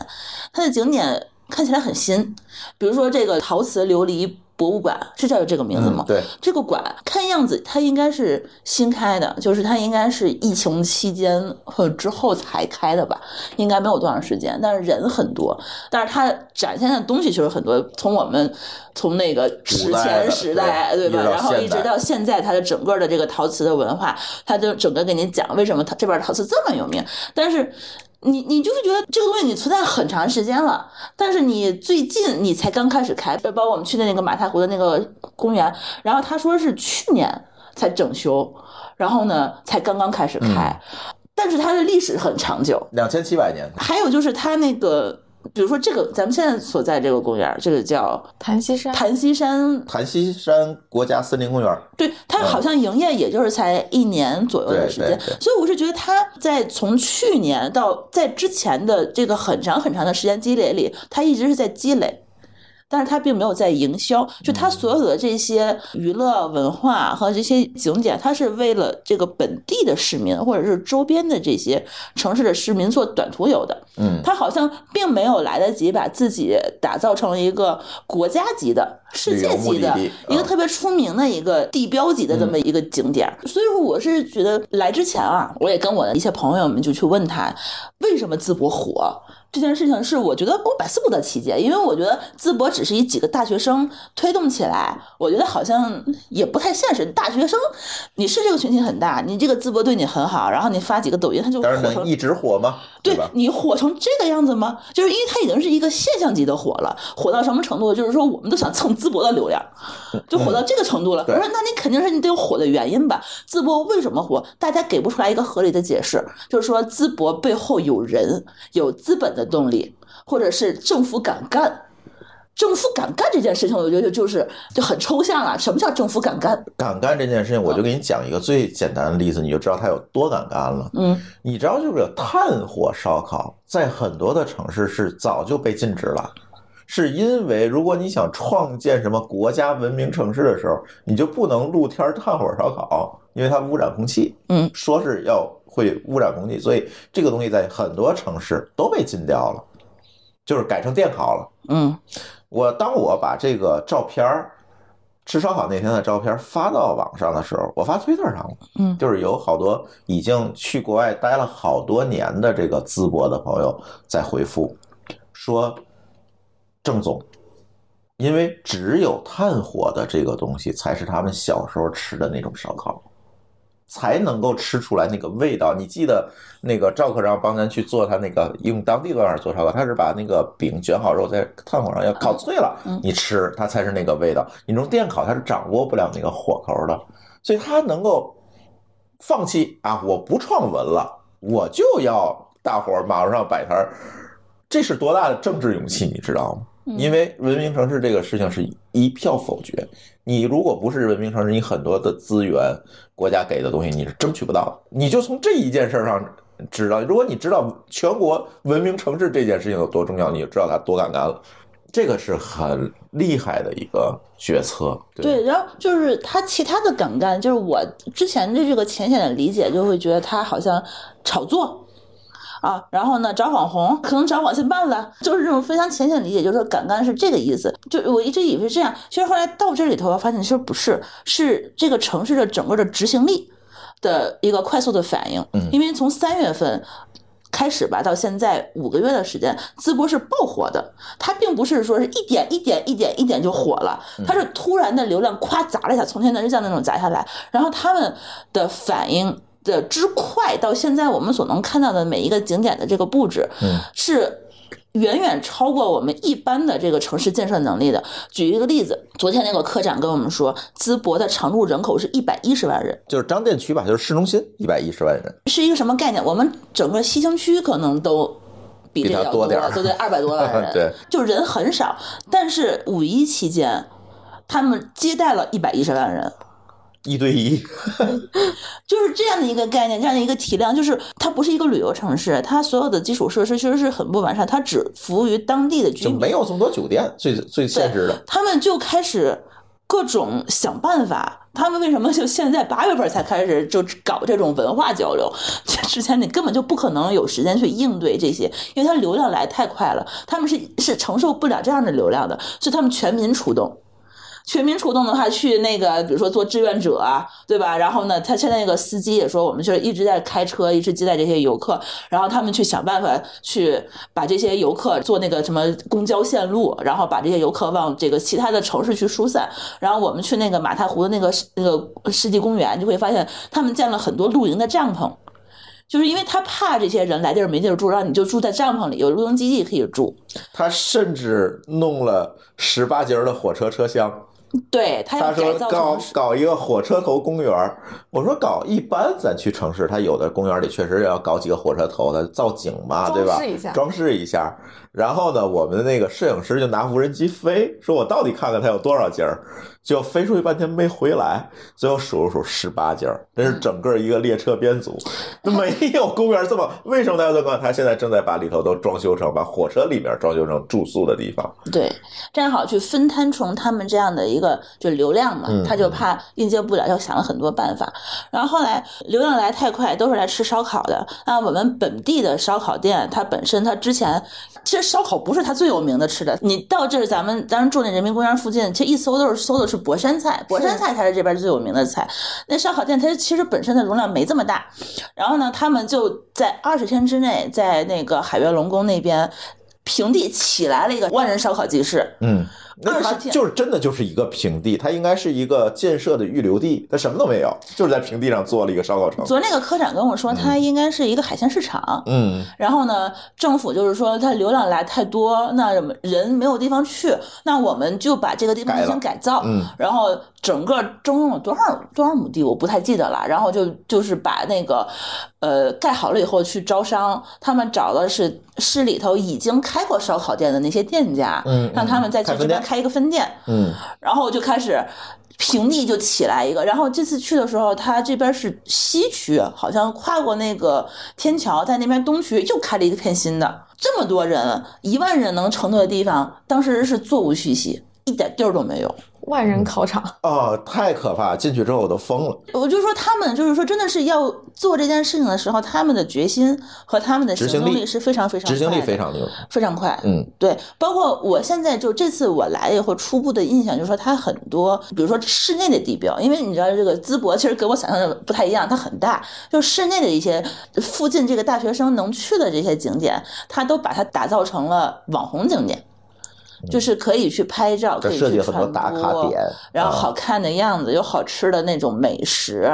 它的景点看起来很新，比如说这个陶瓷琉璃博物馆，是叫这个名字吗？嗯，对，这个馆看样子它应该是新开的，就是它应该是疫情期间或者之后才开的吧，应该没有多长时间，但是人很多，但是它展现的东西确实很多，从我们从那个史前时代对对吧，然后一直到现在，它的整个的这个陶瓷的文化，它就整个给你讲为什么它这边陶瓷这么有名，但是。你你就会觉得这个东西你存在很长时间了，但是你最近你才刚开始开，包括我们去的那个马太湖的那个公园，然后他说是去年才整修，然后呢才刚刚开始开。但是它的历史很长久。两千七百年，还有就是它那个，比如说这个咱们现在所在这个公园，这个叫檀溪山，檀溪山，檀溪山国家森林公园，对它好像营业也就是才一年左右的时间所以我是觉得它在从去年到在之前的这个很长很长的时间积累里，它一直是在积累。但是它并没有在营销，就它所有的这些娱乐文化和这些景点，它是为了这个本地的市民或者是周边的这些城市的市民做短途游的。嗯，它好像并没有来得及把自己打造成一个国家级的、世界级的一个啊特别出名的一个地标级的这么一个景点。所以说，我是觉得来之前啊，我也跟我的一些朋友们就去问他，为什么淄博火？这件事情是我觉得我百思不得其解，因为我觉得淄博只是以几个大学生推动起来，我觉得好像也不太现实。大学生，你是这个群体很大，你这个淄博对你很好，然后你发几个抖音，他就火成但是能一直火吗？对吧？你火成这个样子吗？就是因为它已经是一个现象级的火了，火到什么程度？就是说我们都想蹭淄博的流量，就火到这个程度了。我对说那你肯定是你得有火的原因吧？淄博为什么火？大家给不出来一个合理的解释，就是说淄博背后有人，有资本的动力，或者是政府敢干。政府敢干这件事情，我觉得就是就很抽象了。什么叫政府敢干？敢干这件事情，我就给你讲一个最简单的例子，你就知道它有多敢干了。嗯，你知道，就是炭火烧烤，在很多的城市是早就被禁止了，是因为如果你想创建什么国家文明城市的时候，你就不能露天炭火烧烤，因为它污染空气。嗯，说是要会污染空气，所以这个东西在很多城市都被禁掉了，就是改成电烤了。嗯我当我把这个照片儿吃烧烤那天的照片发到网上的时候，我发推特上了，嗯就是有好多已经去国外待了好多年的这个淄博的朋友在回复说，郑总，因为只有炭火的这个东西才是他们小时候吃的那种烧烤。才能够吃出来那个味道。你记得那个赵科长帮咱去做他那个用当地方法做烧烤，他是把那个饼卷好之后在炭火上要烤脆了，嗯你吃它才是那个味道。你用电烤它是掌握不了那个火候的，所以他能够放弃啊，我不创文了，我就要大伙儿马路上摆摊儿，这是多大的政治勇气，你知道吗？因为文明城市这个事情是一票否决，你如果不是文明城市，你很多的资源国家给的东西你是争取不到的。你就从这一件事上知道，如果你知道全国文明城市这件事情有多重要，你就知道它多敢干了。这个是很厉害的一个决策。对，然后就是他其他的敢干，就是我之前对这个浅显的理解，就会觉得他好像炒作。啊，然后呢，找网红，可能找网信办了，就是这种非常浅显的理解，就是说敢干是这个意思。就我一直以为是这样，其实后来到这里头，我发现其实不是，是这个城市的整个的执行力的一个快速的反应。嗯因为从三月份开始吧，到现在五个月的时间，淄博是爆火的。它并不是说是一点一点一点一点就火了，它是突然的流量咵砸了一下，从天而降那种砸下来，然后他们的反应的之快，到现在我们所能看到的每一个景点的这个布置，嗯是。远远超过我们一般的这个城市建设能力的。举一个例子，昨天那个科长跟我们说，淄博的常住人口是一百一十万人，就是张店区吧，就是市中心一百一十万人，是一个什么概念？我们整个西兴区可能都比这多点儿对对，二百多万 人，对，就人很少。但是五一期间，他们接待了一百一十万人，一对一。就是这样的一个概念，这样的一个体量，就是它不是一个旅游城市，它所有的基础设施其实是很不完善，它只服务于当地的居民，就没有这么多酒店，最最现实的。他们就开始各种想办法。他们为什么就现在八月份才开始就搞这种文化交流？之前你根本就不可能有时间去应对这些，因为它流量来太快了，他们是是承受不了这样的流量的，所以他们全民出动。全民出动的话，去那个比如说做志愿者，对吧？然后呢，他现在那个司机也说，我们就是一直在开车，一直接待这些游客，然后他们去想办法去把这些游客做那个什么公交线路，然后把这些游客往这个其他的城市去疏散。然后我们去那个马太湖的那个那个世纪公园，就会发现他们建了很多露营的帐篷。就是因为他怕这些人来地儿没地儿住，然后你就住在帐篷里，有露营基地可以住。他甚至弄了十八节的火车车厢，对他要改造搞。搞一个火车头公园儿，我说搞一般，咱去城市，它有的公园里确实要搞几个火车头，的造景嘛，对吧装饰一下？装饰一下。然后呢，我们的那个摄影师就拿无人机飞，说我到底看看它有多少节儿，就飞出去半天没回来，最后数了数十八节儿，这是整个一个列车编组，没有公园这么。为什么大家都么干？他现在正在把里头都装修成，把火车里面装修成住宿的地方。对，正好去分摊从他们这样的一个就流量嘛，嗯他就怕应接不了，就想了很多办法。然后后来流量来太快，都是来吃烧烤的。那我们本地的烧烤店，它本身它之前其实烧烤不是它最有名的吃的，你到这儿咱们当时住那人民公园附近，其实一搜都是搜的是博山菜，博山菜才是这边最有名的菜。那烧烤店它其实本身的容量没这么大，然后呢，他们就在二十天之内，在那个海悦龙宫那边。平地起来了一个万人烧烤集市，嗯，那它就是真的就是一个平地，它应该是一个建设的预留地，它什么都没有，就是在平地上做了一个烧烤城。昨天那个科长跟我说，它应该是一个海鲜市场。嗯，然后呢，政府就是说，它流量来太多，那人没有地方去，那我们就把这个地方进行改造。嗯，然后整个征用了多少多少亩地，我不太记得了。然后就就是把那个呃盖好了以后去招商，他们找的是市里头已经开过烧烤店的那些店家，嗯让他们再去这边开一个分店。嗯，然后就开始平地就起来一个。然后这次去的时候，他这边是西区，好像跨过那个天桥，在那边东区又开了一个片新的。这么多人，一万人能承诺的地方，当时是座无虚席，一点地儿都没有。万人考场，哦，太可怕！进去之后我都疯了。我就说他们就是说，真的是要做这件事情的时候，他们的决心和他们的行执行力动力是非常非常执行力快非常牛。非常快。嗯，对，包括我现在就这次我来以后，初步的印象就是说，它很多，比如说室内的地标，因为你知道这个淄博其实跟我想象的不太一样，它很大，就室内的一些附近这个大学生能去的这些景点，它都把它打造成了网红景点。就是可以去拍照，可以去传打卡播点然后啊好看的样子，有好吃的那种美食、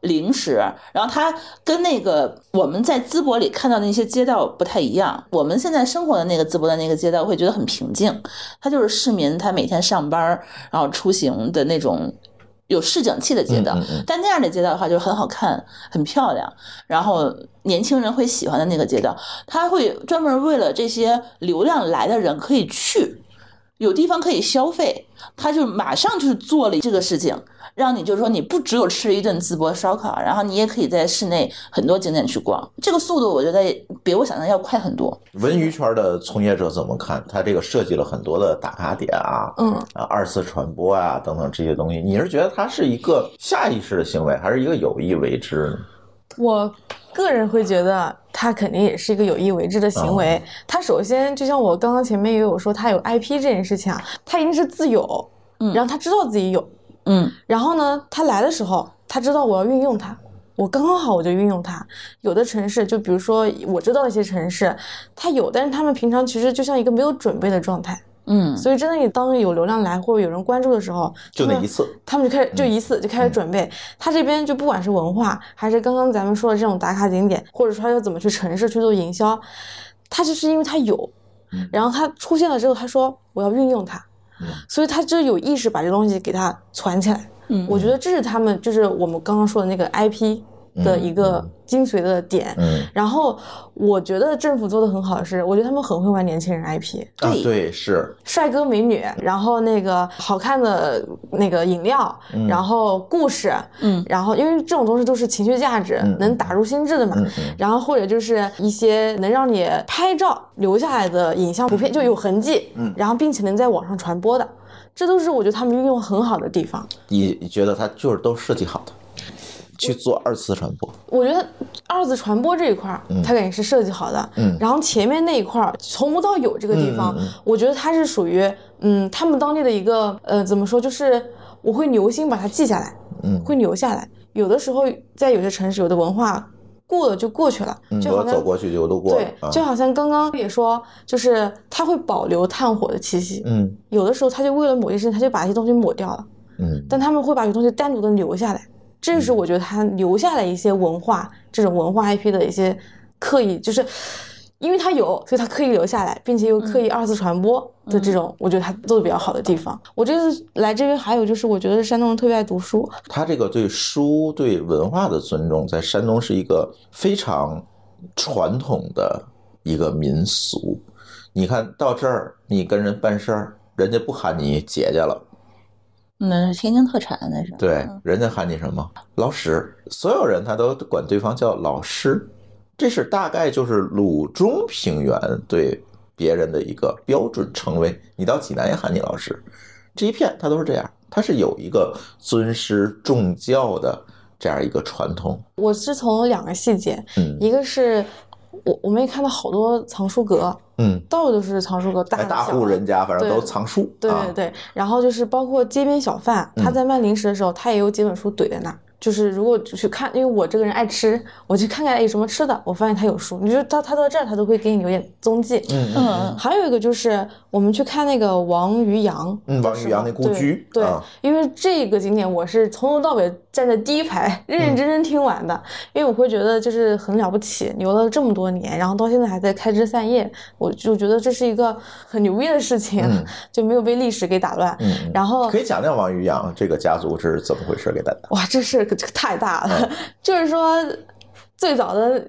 零食，然后它跟那个我们在淄博里看到的那些街道不太一样。我们现在生活的那个淄博的那个街道，会觉得很平静，它就是市民他每天上班儿然后出行的那种。有市井气的街道，嗯嗯嗯但那样的街道的话，就很好看、很漂亮，然后年轻人会喜欢的那个街道，他会专门为了这些流量来的人可以去，有地方可以消费，他就马上就是做了这个事情，让你就是说你不只有吃一顿淄博烧烤，然后你也可以在室内很多景点去逛，这个速度我觉得比我想象要快很多。文娱圈的从业者怎么看？他这个设计了很多的打卡点啊，嗯，啊，二次传播啊等等这些东西，你是觉得它是一个下意识的行为，还是一个有意为之呢？我个人会觉得他肯定也是一个有意为之的行为。哦他首先就像我刚刚前面也有说，他有 IP 这件事情啊，他一定是自有，嗯。然后他知道自己有，嗯。然后呢，他来的时候，他知道我要运用它，我刚刚好我就运用它。有的城市，就比如说我知道的一些城市，它有，但是他们平常其实就像一个没有准备的状态，嗯所以真的你当有流量来或者有人关注的时候，就那一次，他们就开始就一次就开始准备。他这边就不管是文化，还是刚刚咱们说的这种打卡景点，或者说他要怎么去城市去做营销，他就是因为他有，然后他出现了之后，他说我要运用它，嗯所以他就有意识把这东西给它攒起来。嗯我觉得这是他们就是我们刚刚说的那个 IP 的一个精髓的点。嗯。然后我觉得政府做的很好的是，我觉得他们很会玩年轻人 IP。啊，对。对，是，帅哥美女，然后那个好看的那个饮料，嗯。然后故事，嗯。然后因为这种东西都是情绪价值，嗯。能打入心智的嘛。嗯嗯。然后或者就是一些能让你拍照留下来的影像图片，就有痕迹，嗯。然后并且能在网上传播的，这都是我觉得他们运用很好的地方。你你觉得它就是都设计好的，去做二次传播，我觉得二次传播这一块儿，它肯定是设计好的。嗯。然后前面那一块儿从无到有这个地方，我觉得它是属于嗯他们当地的一个呃怎么说，就是我会留心把它记下来，嗯。会留下来。有的时候在有些城市，有的文化过了就过去了，嗯，就好像我走过去就都过了对，啊，就好像刚刚也说，就是它会保留炭火的气息。嗯。有的时候，他就为了某些事情，他就把一些东西抹掉了。嗯。但他们会把有些东西单独的留下来，这是我觉得他留下来一些文化，这种文化 IP 的一些刻意，就是因为他有，所以他刻意留下来，并且又刻意二次传播的这种，我觉得他做的比较好的地方。我这次来这边还有就是，我觉得山东人特别爱读书，他这个对书、对文化的尊重，在山东是一个非常传统的一个民俗。你看到这儿，你跟人办事儿，人家不喊你姐姐了，那是天津特产，那是对，人家喊你什么？老史，所有人他都管对方叫老师，这是大概就是鲁中平原对别人的一个标准称谓。你到济南也喊你老师，这一片他都是这样，他是有一个尊师重教的这样一个传统。我是从两个细节，嗯。一个是我我们也看到好多藏书阁，嗯，到处都是藏书阁，大大户人家反正对都藏书，对啊。对对，然后就是包括街边小贩，他嗯。在卖零食的时候，他也有几本书怼在那儿。就是如果去看，因为我这个人爱吃，我去看看有什么吃的，我发现他有书，你就他他到这儿，他都会给你留点踪迹。嗯嗯嗯还有一个就是我们去看那个王渔洋，嗯，王渔洋那故居，对，啊因为这个景点我是从头到尾站在第一排，认认真真听完的，因为我会觉得就是很了不起，留了这么多年，然后到现在还在开枝散叶，我就觉得这是一个很牛逼的事情，嗯就没有被历史给打乱。嗯嗯然后可以讲讲王渔洋这个家族是怎么回事给大家。哇，这事可太大了，嗯 就是说最早的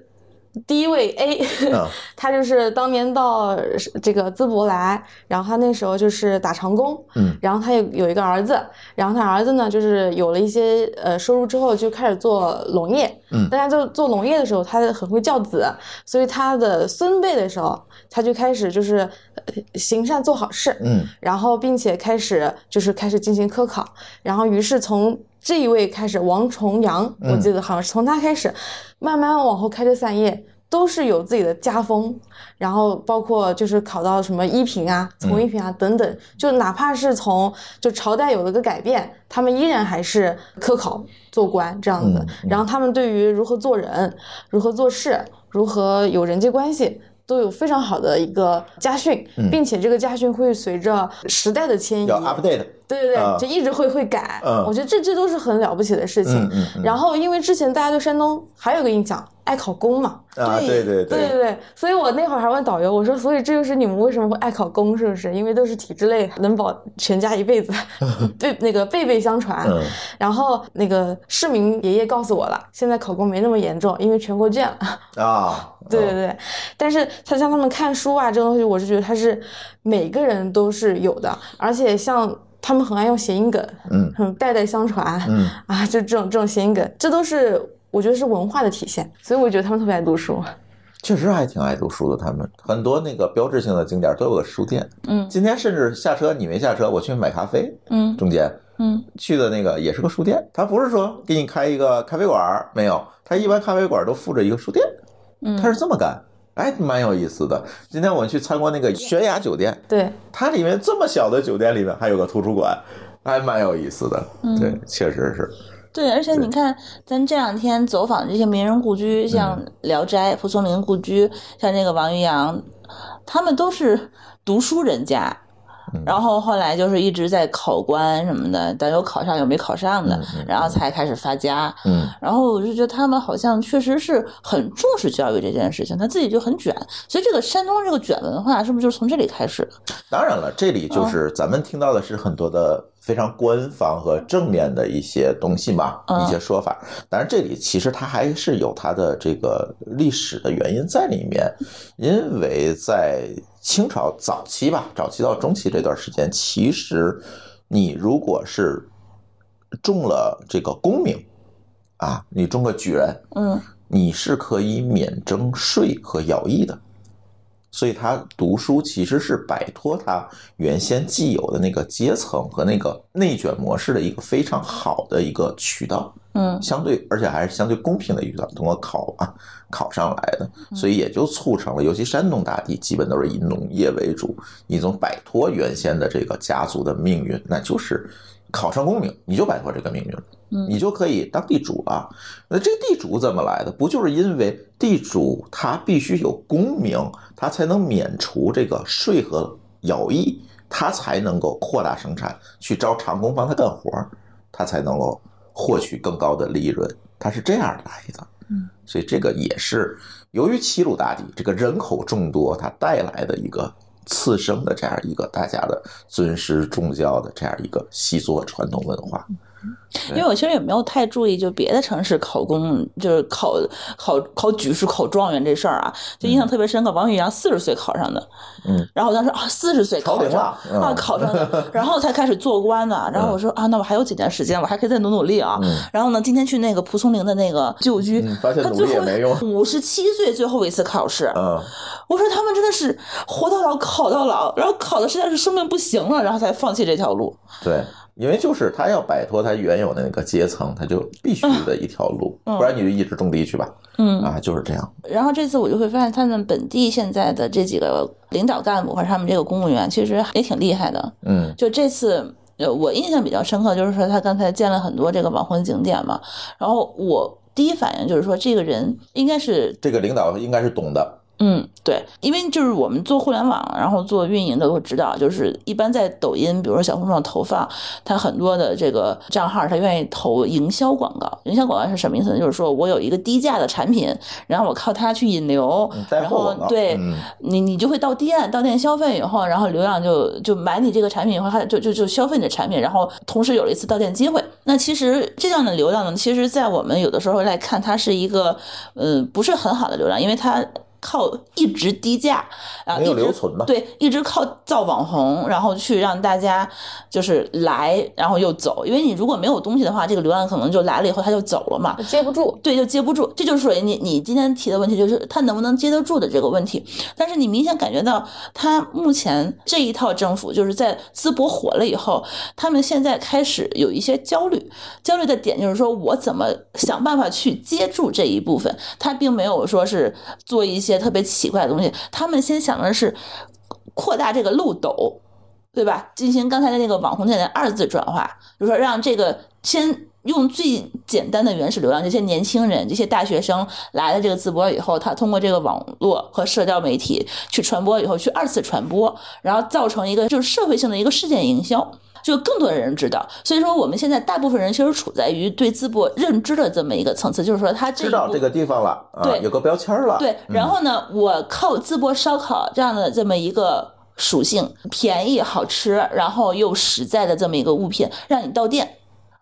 第一位 A，、嗯 他就是当年到这个淄博来，然后他那时候就是打长工，嗯。然后他有有一个儿子，然后他儿子呢就是有了一些呃收入之后就开始做农业，嗯。但他就做农业的时候他很会教子，所以他的孙辈的时候他就开始就是呃行善做好事，嗯。然后并且开始就是开始进行科考，然后于是从这一位开始，王重阳，嗯。我记得好像是从他开始，慢慢往后开枝散叶，都是有自己的家风，然后包括就是考到什么一品啊、从一品啊等等，就哪怕是从就朝代有了个改变，他们依然还是科考做官这样子。嗯，嗯。然后他们对于如何做人、如何做事、如何有人际关系。都有非常好的一个家训，嗯。并且这个家训会随着时代的迁移，要 update，对对对，啊就一直会会改。嗯我觉得这这都是很了不起的事情。嗯嗯嗯然后，因为之前大家对山东还有个印象，爱考公嘛，啊，对对对对对对，所以我那会儿还问导游，我说，所以这就是你们为什么会爱考公，是不是？因为都是体制内，能保全家一辈子，辈那个辈辈相传。嗯然后那个市民爷爷告诉我了，现在考公没那么严重，因为全国卷了。啊，对对对，但是他像他们看书啊这种东西，我是觉得他是每个人都是有的，而且像他们很爱用谐音梗，嗯很，代代相传，嗯 啊，就这种这种谐音梗，这都是我觉得是文化的体现，所以我觉得他们特别爱读书。确实还挺爱读书的。他们很多那个标志性的景点都有个书店。嗯今天甚至下车你没下车，我去买咖啡，嗯中间嗯去的那个也是个书店。他不是说给你开一个咖啡馆儿，没有，他一般咖啡馆都附着一个书店，嗯，他是这么干。哎，蛮有意思的。今天我们去参观那个悬崖酒店，对，它里面这么小的酒店里面还有个图书馆，还蛮有意思的。嗯对，确实是。对，而且你看，咱这两天走访这些名人故居，像嗯《聊斋》蒲松龄故居，像这个王渔洋，他们都是读书人家。嗯然后后来就是一直在考官什么的，但有考上有没考上的然后才开始发家。嗯然后我就觉得他们好像确实是很重视教育这件事情，他自己就很卷，所以这个山东这个卷文化是不是就是从这里开始的？当然了，这里就是咱们听到的是很多的非常官方和正面的一些东西嘛，嗯一些说法。当然，这里其实它还是有它的这个历史的原因在里面，因为在清朝早期吧，早期到中期这段时间，其实你如果是中了这个功名啊，你中个举人，嗯你是可以免征税和徭役的。所以他读书其实是摆脱他原先既有的那个阶层和那个内卷模式的一个非常好的一个渠道，嗯相对而且还是相对公平的渠道，通过考啊考上来的，所以也就促成了，尤其山东大地基本都是以农业为主，一种摆脱原先的这个家族的命运，那就是考上功名，你就摆脱这个命运了。嗯你就可以当地主了。那这个地主怎么来的？不就是因为地主他必须有功名，他才能免除这个税和徭役，他才能够扩大生产，去招长工帮他干活儿，他才能够获取更高的利润。他是这样来的。所以这个也是由于齐鲁大地这个人口众多，它带来的一个次生的这样一个大家的尊师重教的这样一个习作传统文化。因为我其实也没有太注意，就别的城市考公，就是考考考举士、考状元这事儿啊，就印象特别深刻。王宇阳四十岁考上的，嗯，然后我当时啊，四十岁考上啊，考上的，然后才开始做官的。然后我说啊，那我还有几年时间，我还可以再努努力啊。嗯然后呢，今天去那个蒲松龄的那个旧居嗯，发现努他最后力也没用 五十七岁最后一次考试，嗯，我说他们真的是活到老考到老，然后考的实在是生命不行了，然后才放弃这条路。对，因为就是他要摆脱他原有的那个阶层，他就必须的一条路，不然你就一直种地去吧。嗯啊，就是这样。然后这次我就会发现，他们本地现在的这几个领导干部或者他们这个公务员，其实也挺厉害的。嗯就这次，呃，我印象比较深刻，就是说他刚才建了很多这个网红景点嘛，然后我第一反应就是说，这个人应该是这个领导应该是懂的。嗯，对，因为就是我们做互联网，然后做运营的都知道，就是一般在抖音，比如说小红书上投放，它很多的这个账号，它愿意投营销广告。营销广告是什么意思呢？就是说我有一个低价的产品，然后我靠它去引流，然后对、嗯你，你就会到店，到店消费以后，然后流量就就买你这个产品以后，它就就就消费你的产品，然后同时有了一次到店机会。那其实这样的流量呢，其实在我们有的时候来看，它是一个嗯不是很好的流量，因为它。靠一直低价啊，一直留存嘛对，一直靠造网红，然后去让大家就是来，然后又走。因为你如果没有东西的话，这个流量可能就来了以后他就走了嘛。接不住。对，就接不住，这就是属于你你今天提的问题，就是他能不能接得住的这个问题。但是你明显感觉到，他目前这一套政府就是在淄博火了以后，他们现在开始有一些焦虑，焦虑的点就是说我怎么想办法去接住这一部分。他并没有说是做一些特别奇怪的东西，他们先想的是扩大这个漏斗。对吧？进行刚才的那个网红店的二次转化，就是说让这个先用最简单的原始流量，这些年轻人、这些大学生来了这个淄博以后，他通过这个网络和社交媒体去传播以后，去二次传播，然后造成一个就是社会性的一个事件营销。就更多的人知道，所以说我们现在大部分人其实处在于对淄博认知的这么一个层次，就是说他知道这个地方了啊，对有个标签了。对，然后呢，我靠淄博烧烤这样的这么一个属性，便宜好吃，然后又实在的这么一个物品，让你到店，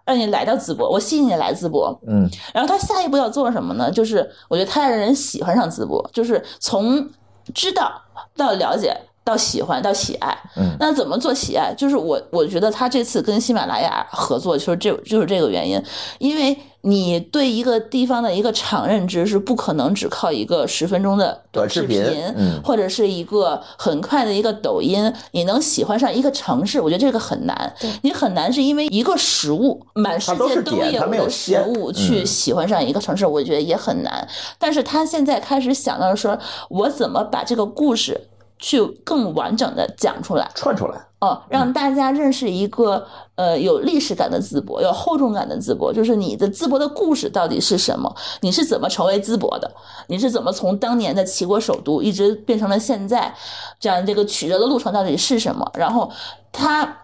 让你来到淄博，我吸引你来淄博。嗯，然后他下一步要做什么呢？就是我觉得他让人喜欢上淄博，就是从知道到了解。到喜欢到喜爱，嗯那怎么做喜爱？就是我我觉得他这次跟喜马拉雅合作，就是这就是这个原因，因为你对一个地方的一个长认知是不可能只靠一个十分钟的视短视频嗯或者是一个很快的一个抖音，你能喜欢上一个城市，我觉得这个很难。你很难是因为一个食物，满世界都有食物去嗯喜欢上一个城市，我觉得也很难。但是他现在开始想到说，我怎么把这个故事去更完整的讲出来。串出来。哦，让大家认识一个呃有历史感的淄博，有厚重感的淄博，就是你的淄博的故事到底是什么？你是怎么成为淄博的？你是怎么从当年的齐国首都一直变成了现在这样这个曲折的路程到底是什么？然后他。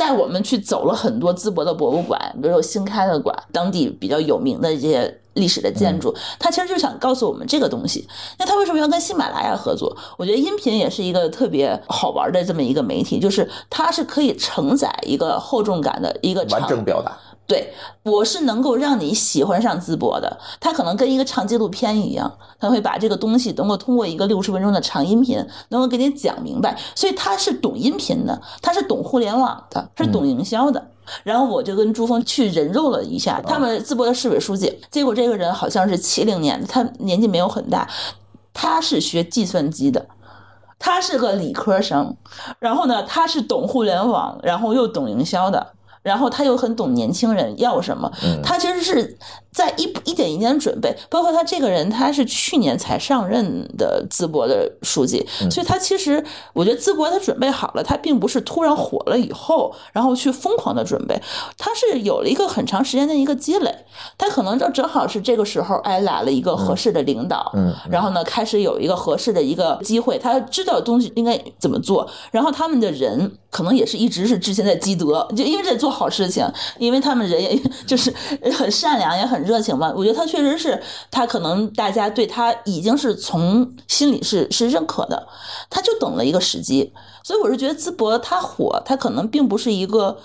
带我们去走了很多淄博的博物馆，比如说新开的馆，当地比较有名的这些历史的建筑，他其实就想告诉我们这个东西。那他为什么要跟喜马拉雅合作？我觉得音频也是一个特别好玩的这么一个媒体，就是它是可以承载一个厚重感的一个完整表达。对，我是能够让你喜欢上淄博的。他可能跟一个长纪录片一样，他会把这个东西能够通过一个六十分钟的长音频，能够给你讲明白。所以他是懂音频的，他是懂互联网的，是懂营销的。然后我就跟朱峰去人肉了一下他们淄博的市委书记，结果这个人好像是七零年的，他年纪没有很大，他是学计算机的。他是个理科生，然后呢，他是懂互联网，然后又懂营销的，然后他又很懂年轻人要什么，他其实是在一一点一点准备。包括他这个人，他是去年才上任的淄博的书记，所以他其实我觉得淄博他准备好了，他并不是突然火了以后，然后去疯狂的准备，他是有了一个很长时间的一个积累，他可能就正好是这个时候，哎，来了一个合适的领导，嗯然后呢，开始有一个合适的一个机会，他知道东西应该怎么做，然后他们的人可能也是一直是之前在积德，就因为在做好事情，因为他们人也 就是很 善良也很热情嘛。我觉得他确实是，他可能大家对他已经是从心里是是认可的，他就等了一个时机。所以我是觉得淄博他火，他可能并不是一个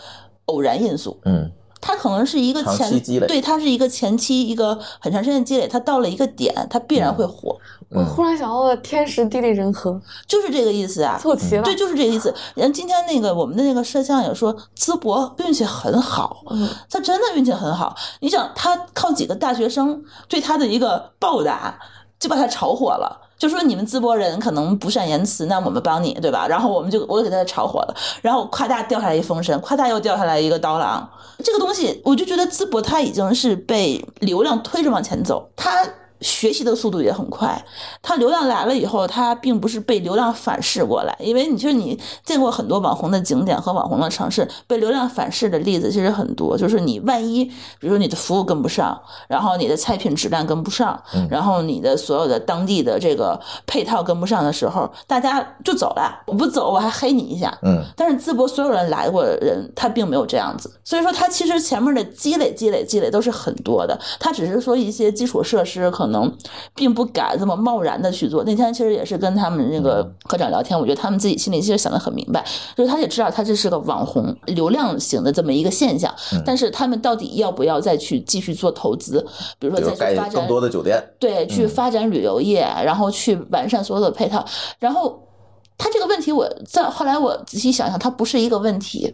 偶然因素，嗯，它可能是一个长前期积累对，它是一个前期一个很长时间的积累，它到了一个点，它必然会火，我忽然想到了天时地利人和，就是这个意思啊。凑齐了。对，就是这个意思。人今天那个我们的那个摄像也说，淄博运气很好，嗯，他真的运气很好。你想，他靠几个大学生对他的一个报答，就把他炒火了。就说你们淄博人可能不善言辞，那我们帮你，对吧？然后我们就我给他炒火了，然后夸大掉下来一封神，夸大又掉下来一个刀郎。这个东西，我就觉得淄博他已经是被流量推着往前走，他学习的速度也很快。他流量来了以后，他并不是被流量反噬过来，因为你就是你见过很多网红的景点和网红的城市被流量反噬的例子其实很多，就是你万一比如说你的服务跟不上，然后你的菜品质量跟不上，然后你的所有的当地的这个配套跟不上的时候，大家就走了，我不走我还黑你一下，嗯，但是淄博所有人来过的人，他并没有这样子，所以说他其实前面的积累、积累、积累都是很多的，他只是说一些基础设施可能并不敢这么贸然的去做。那天其实也是跟他们那个科长聊天，我觉得他们自己心里其实想的很明白，就是他也知道他这是个网红流量型的这么一个现象，但是他们到底要不要再去继续做投资，比如说再去发展更多的酒店，对，去发展旅游业，然后去完善所有的配套。然后他这个问题，我在后来我仔细想想，它不是一个问题，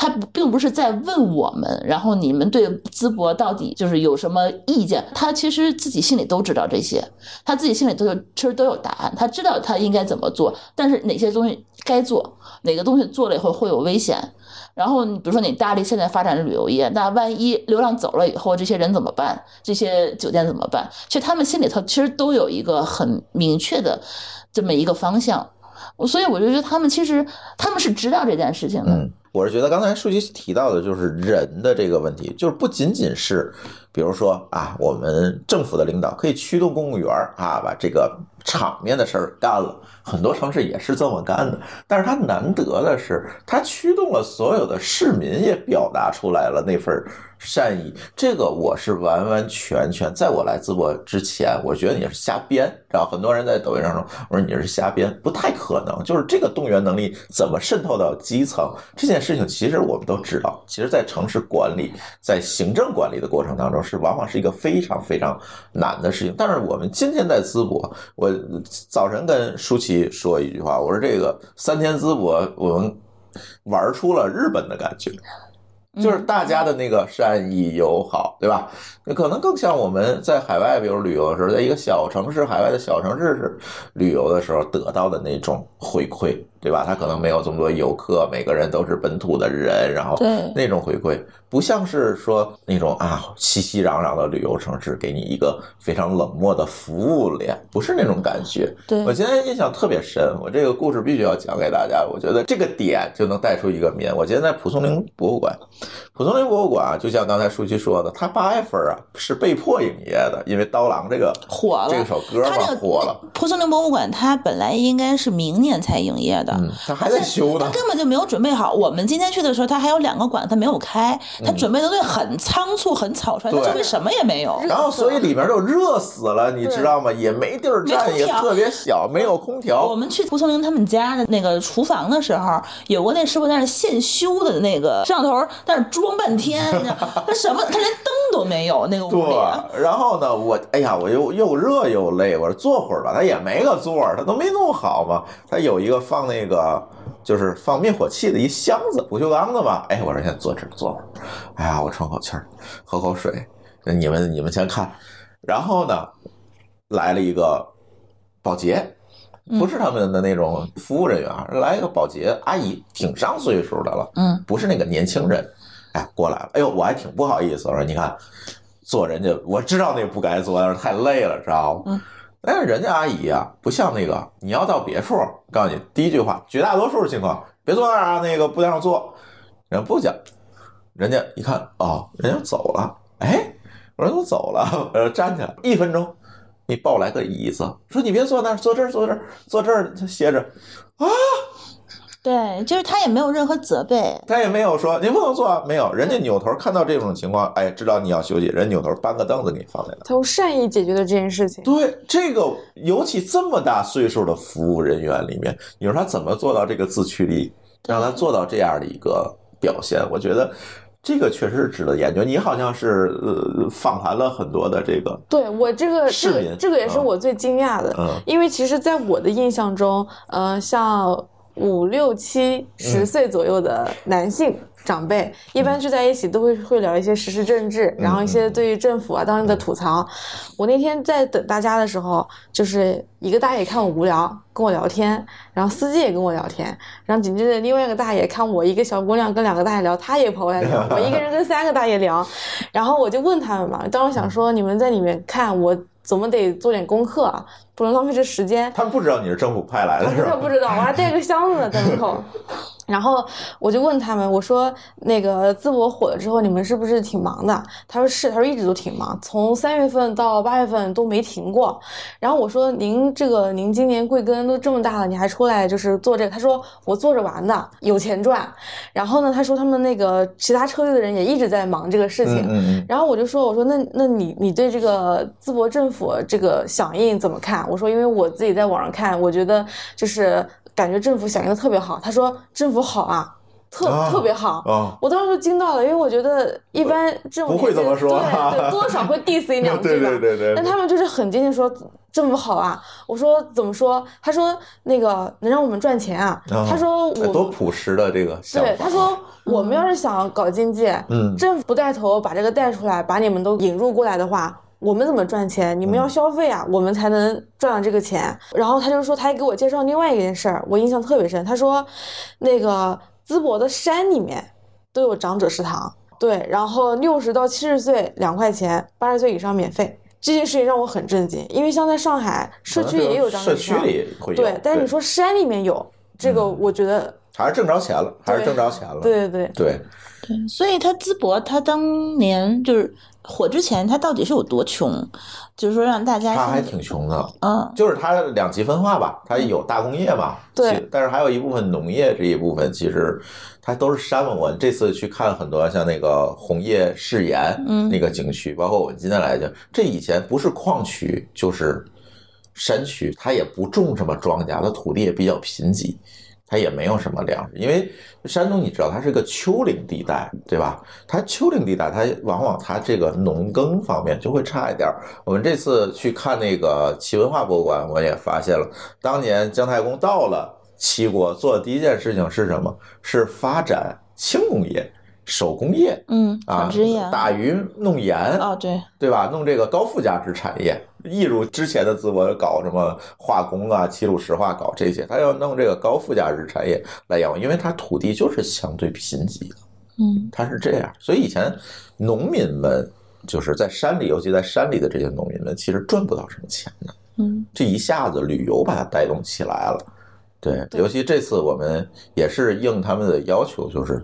他并不是在问我们，然后你们对淄博到底就是有什么意见？他其实自己心里都知道这些，他自己心里都有其实都有答案，他知道他应该怎么做，但是哪些东西该做，哪个东西做了以后会有危险。然后你比如说你大力现在发展旅游业，那万一流量走了以后，这些人怎么办？这些酒店怎么办？其实他们心里头其实都有一个很明确的这么一个方向，所以我就觉得他们其实他们是知道这件事情的。我是觉得刚才舒淇提到的就是人的这个问题，就是不仅仅是，比如说啊，我们政府的领导可以驱动公务员啊，把这个场面的事儿干了，很多城市也是这么干的。但是他难得的是，他驱动了所有的市民也表达出来了那份善意。这个我是完完全全，在我来淄博之前，我觉得你是瞎编。然后很多人在抖音上说，我说你是瞎编，不太可能。就是这个动员能力怎么渗透到基层这件事情，其实我们都知道。其实，在城市管理、在行政管理的过程当中，是往往是一个非常非常难的事情。但是我们今天在淄博，我早晨跟舒淇说一句话，我说这个三天淄博，我们玩出了日本的感觉。就是大家的那个善意友好，对吧？那可能更像我们在海外，比如旅游的时候，在一个小城市、海外的小城市是旅游的时候得到的那种回馈，对吧？他可能没有这么多游客，每个人都是本土的人，然后对那种回馈，不像是说那种啊熙熙攘攘的旅游城市给你一个非常冷漠的服务脸，不是那种感觉。对我今天印象特别深，我这个故事必须要讲给大家。我觉得这个点就能带出一个面。我今天在蒲松龄博物馆，蒲松龄博物馆啊就像刚才舒淇说的，他八月份啊是被迫营业的，因为刀郎这个火了，这个首歌嘛火了。蒲松龄博物馆，它本来应该是明年才营业的，嗯，他还在修呢他。根本就没有准备好。我们今天去的时候，他还有两个馆他没有开，他准备的东西很仓促、很草率，他嗯对周围什么也没有。然后，所以里面就热死了，你知道吗？也没地儿站，也特别小，没有空调我。们去蒲松龄他们家的那个厨房的时候，有过那师傅在那现修的那个摄像头，在那装半天，他什么，他连灯都没有，那个屋里。对，然后呢，我哎呀，我又又热又累，我说坐会儿吧，他也没个座儿，他都没弄好嘛。他有一个放那个就是放灭火器的一箱子，不锈钢的吧？哎，我说先坐这儿坐会儿，哎呀，我喘口气儿，喝口水，你们你们先看。然后呢，来了一个保洁。不是他们的那种服务人员啊，来一个保洁阿姨，挺上岁数的了，嗯，不是那个年轻人，哎，过来了，哎呦，我还挺不好意思，我说你看，做人家我知道那不该做，但是太累了，知道吗？嗯。但是人家阿姨啊，不像那个，你要到别处，告诉你第一句话，绝大多数情况别坐那儿啊，那个不让坐，人不讲，人家一看哦，人家走了，哎，我说都走了，我说站起来，一分钟，你抱来个椅子，说你别坐那儿，坐这儿，坐这儿，坐这儿，歇着，啊，对，就是他也没有任何责备，他也没有说您不能做啊，没有，人家扭头看到这种情况，哎，知道你要休息，人扭头搬个凳子给你放在那。他用善意解决的这件事情。对这个，尤其这么大岁数的服务人员里面，你说他怎么做到这个自驱力，让他做到这样的一个表现？我觉得这个确实是值得研究。你好像是呃访谈了很多的这个，对我这个这个这个也是嗯我最惊讶的，嗯因为其实，在我的印象中，呃，像五六七十岁左右的男性长辈，一般聚在一起都会会聊一些时事政治，然后一些对于政府啊当时的吐槽。我那天在等大家的时候，就是一个大爷看我无聊，跟我聊天，然后司机也跟我聊天，然后紧接着另外一个大爷看我一个小姑娘跟两个大爷聊，他也跑过来聊，我一个人跟三个大爷聊，然后我就问他们嘛，当时想说你们在里面看我。总么得做点功课啊，不能浪费这时间。他们不知道你是政府派来的，是吧？他不知道，我还带个箱子呢在门口。然后我就问他们，我说那个淄博火了之后，你们是不是挺忙的？他说是，他说一直都挺忙，从三月份到八月份都没停过。然后我说您这个您今年贵庚都这么大了，你还出来就是做这个？他说我做着玩的，有钱赚。然后呢，他说他们那个其他车队的人也一直在忙这个事情。嗯嗯嗯，然后我就说，我说那那你你对这个淄博政府这个响应怎么看？我说，因为我自己在网上看，我觉得就是感觉政府响应的特别好。他说政府好啊，特、啊特别好。啊，我当时就惊到了，因为我觉得一般这种不会这么说对 对，多少会 diss 一两句对吧。对对对但他们就是很坚定说政府好啊。我说怎么说？他说那个能让我们赚钱啊。啊他说我哎多朴实的这个想法。对，他说我们要是想搞经济，嗯政府不带头把这个带出来，把你们都引入过来的话，我们怎么赚钱？你们嗯要消费啊，我们才能赚到这个钱。然后他就说，他还给我介绍另外一件事儿，我印象特别深。他说，那个淄博的山里面都有长者食堂，对，然后六十到七十岁两块钱，八十岁以上免费。这件事情让我很震惊，因为像在上海社区也有长者社区食堂，里会有，对，但是你说山里面有这个，嗯我觉得还是挣着钱了，还是挣着钱了。对对对。对，对，所以他淄博他当年就是火之前，他到底是有多穷？就是说让大家他还挺穷的。嗯就是他两极分化吧，他有大工业嘛，对，但是还有一部分农业这一部分，其实它都是山嘛。我这次去看很多像那个红叶誓言，嗯那个景区，包括我们今天来讲，这以前不是矿区就是山区，它也不种什么庄稼，它土地也比较贫瘠。它也没有什么粮食，因为山东你知道它是个丘陵地带，对吧？它丘陵地带，它往往它这个农耕方面就会差一点儿。我们这次去看那个齐文化博物馆，我也发现了，当年姜太公到了齐国做的第一件事情是什么？是发展轻工业、手工业嗯，啊打鱼、弄盐，哦对，对吧？弄这个高附加值产业，一如之前的淄博搞什么化工啊、齐鲁石化搞这些，他要弄这个高附加值产业来养活，因为它土地就是相对贫瘠的，嗯它是这样。所以以前农民们就是在山里，尤其在山里的这些农民们，其实赚不到什么钱的。嗯这一下子旅游把它带动起来了。对，对尤其这次我们也是应他们的要求，就是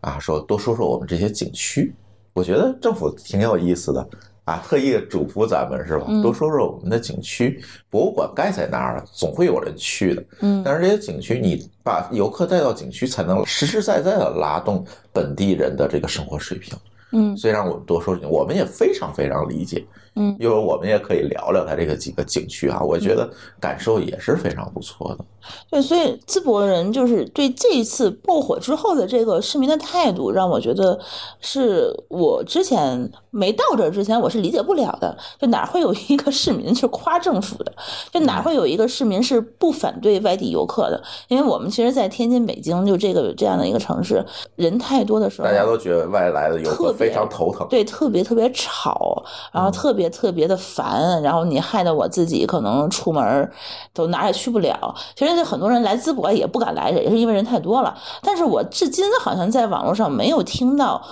啊，说多说说我们这些景区。我觉得政府挺有意思的啊，特意嘱咐咱们是吧？嗯多说说我们的景区，博物馆盖在那儿了，总会有人去的。嗯但是这些景区，你把游客带到景区，才能实实在在的拉动本地人的这个生活水平。嗯所以让我们多说，我们也非常非常理解。嗯一会儿我们也可以聊聊它这个几个景区啊，我觉得感受也是非常不错的。对，所以淄博人就是对这一次爆火之后的这个市民的态度，让我觉得是我之前没到这儿之前我是理解不了的。就哪会有一个市民去夸政府的？就哪会有一个市民是不反对外地游客的？因为我们其实，在天津、北京就这个这样的一个城市，人太多的时候，大家都觉得外来的游客非常头疼。对，特别特别吵，然嗯后特别特别的烦，然后你害得我自己可能出门都哪也去不了。其实很多人来淄博也不敢来，也是因为人太多了。但是我至今好像在网络上没有听到。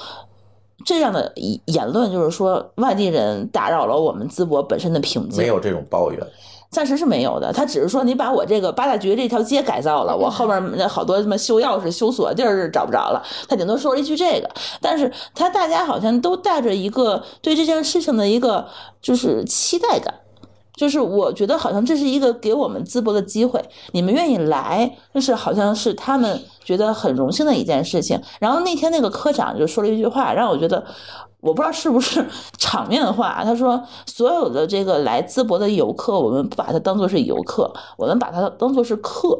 这样的言论就是说，外地人打扰了我们淄博本身的平静。没有这种抱怨，暂时是没有的，他只是说你把我这个八大局这条街改造了，我后面那好多什么修钥匙、修锁地儿找不着了，他顶多说了一句这个，但是他大家好像都带着一个对这件事情的一个就是期待感。就是我觉得好像这是一个给我们淄博的机会，你们愿意来，就是好像是他们觉得很荣幸的一件事情。然后那天那个科长就说了一句话，让我觉得。我不知道是不是场面话，他说所有的这个来淄博的游客，我们不把它当做是游客，我们把它当做是客，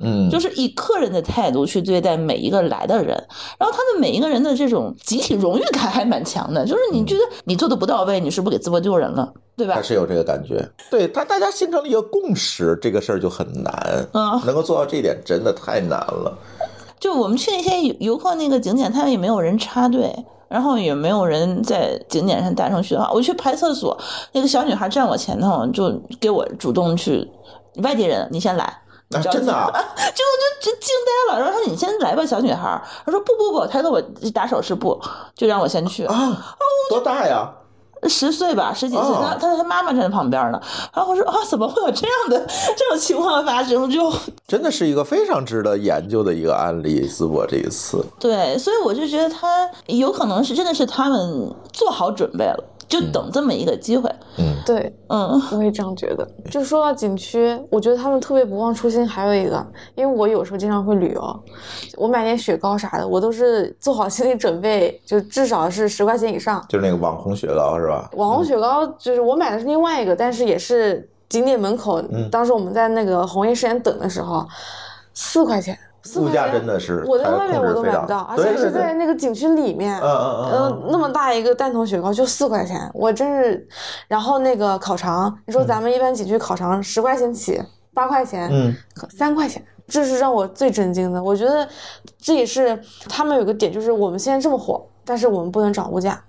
嗯，就是以客人的态度去对待每一个来的人，然后他们每一个人的这种集体荣誉感还蛮强的，就是你觉得你做的不到位，你是不是给淄博丢人了，对吧？他？是有这个感觉，对他大家形成了一个共识，这个事儿就很难，嗯。能够做到这一点真的太难了。就我们去那些游游客那个景点，他们也没有人插队，然后也没有人在景点上大声喧哗。我去排厕所，那个小女孩站我前头，就给我主动去，外地人你先来。啊，真的、啊，就我就就惊呆了，然后说你先来吧，小女孩。她说不不不，她给我打手势不，就让我先去。啊，多大呀？十岁吧，十几岁，哦他他他妈妈站在旁边呢。然后我说啊，怎么会有这样的这种情况发生？就 真的是一个非常值得研究的一个案例。淄博这一次，对，所以我就觉得他有可能是真的是他们做好准备了，就等这么一个机会。嗯，对，嗯我也这样觉得。就说到景区，我觉得他们特别不忘初心，还有一个，因为我有时候经常会旅游，我买点雪糕啥的，我都是做好心理准备，就至少是十块钱以上。就是那个网红雪糕是吧？网红雪糕就是我买的是另外一个，但是也是景点门口。嗯当时我们在那个红叶世园等的时候，四块钱，四物价真的是我在外面我都买不到，而且是在那个景区里面。嗯嗯嗯呃，那么大一个蛋筒雪糕就四块钱，我真是。然后那个烤肠，你说咱们一般景区烤肠十块钱起，八块钱，嗯，三块钱，这是让我最震惊的。我觉得这也是他们有个点，就是我们现在这么火，但是我们不能涨物价，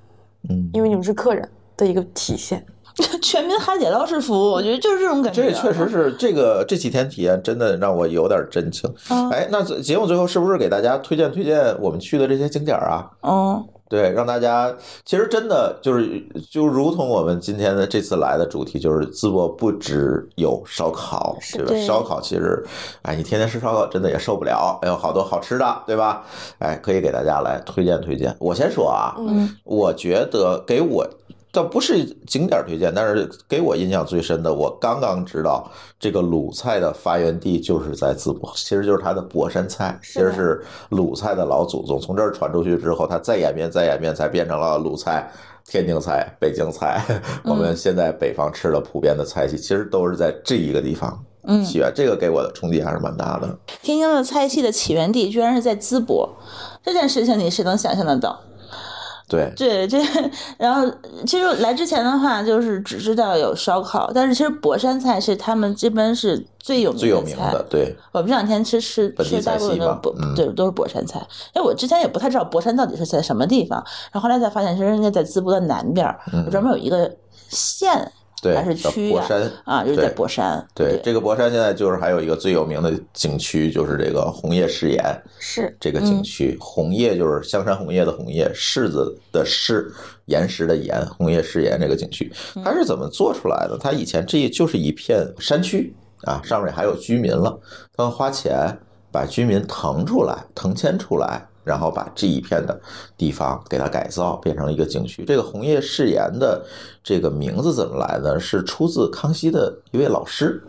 嗯，因为你们是客人的一个体现。全民海底捞式服务，我觉得就是这种感觉。这也确实是这个这几天体验真的让我有点震惊。啊哎，那节目最后是不是给大家推荐推荐我们去的这些景点儿啊？嗯，对，让大家其实真的就是就如同我们今天的这次来的主题，就是淄博不只有烧烤，对吧？对烧烤其实，哎，你天天吃烧烤真的也受不了，还有好多好吃的，对吧？哎，可以给大家来推荐推荐。我先说啊，嗯，我觉得给我倒不是景点推荐，但是给我印象最深的，我刚刚知道这个鲁菜的发源地就是在淄博，其实就是它的博山菜，其实是鲁菜的老祖宗。从这儿传出去之后，它再演变再演变，才变成了鲁菜。天津菜、北京菜，我们现在北方吃的普遍的菜系，其实都是在这一个地方嗯起源。这个给我的冲击还是蛮大的。天津的菜系的起源地居然是在淄博，这件事情你是能想象得到。对，对，这 然后其实来之前的话，就是只知道有烧烤，但是其实博山菜是他们这边是最有名最有。名的，对，我们这两天吃吃吃大部分都博嗯对都是博山菜。哎，我之前也不太知道博山到底是在什么地方，然后后来才发现，其实应该在淄博的南边专门有一个县对，还是叫区呀博山啊，就是在对博山。对，这个博山现在就是还有一个最有名的景区，就是这个红叶誓言是这个景区。红叶就是香山红叶的红叶，柿子的柿，岩石的岩，红叶誓言这个景区，它是怎么做出来的？它以前这就是一片山区啊，上面还有居民了，他们花钱把居民腾出来，腾迁出来。然后把这一片的地方给它改造，变成了一个景区。这个红叶誓言的这个名字怎么来呢？是出自康熙的一位老师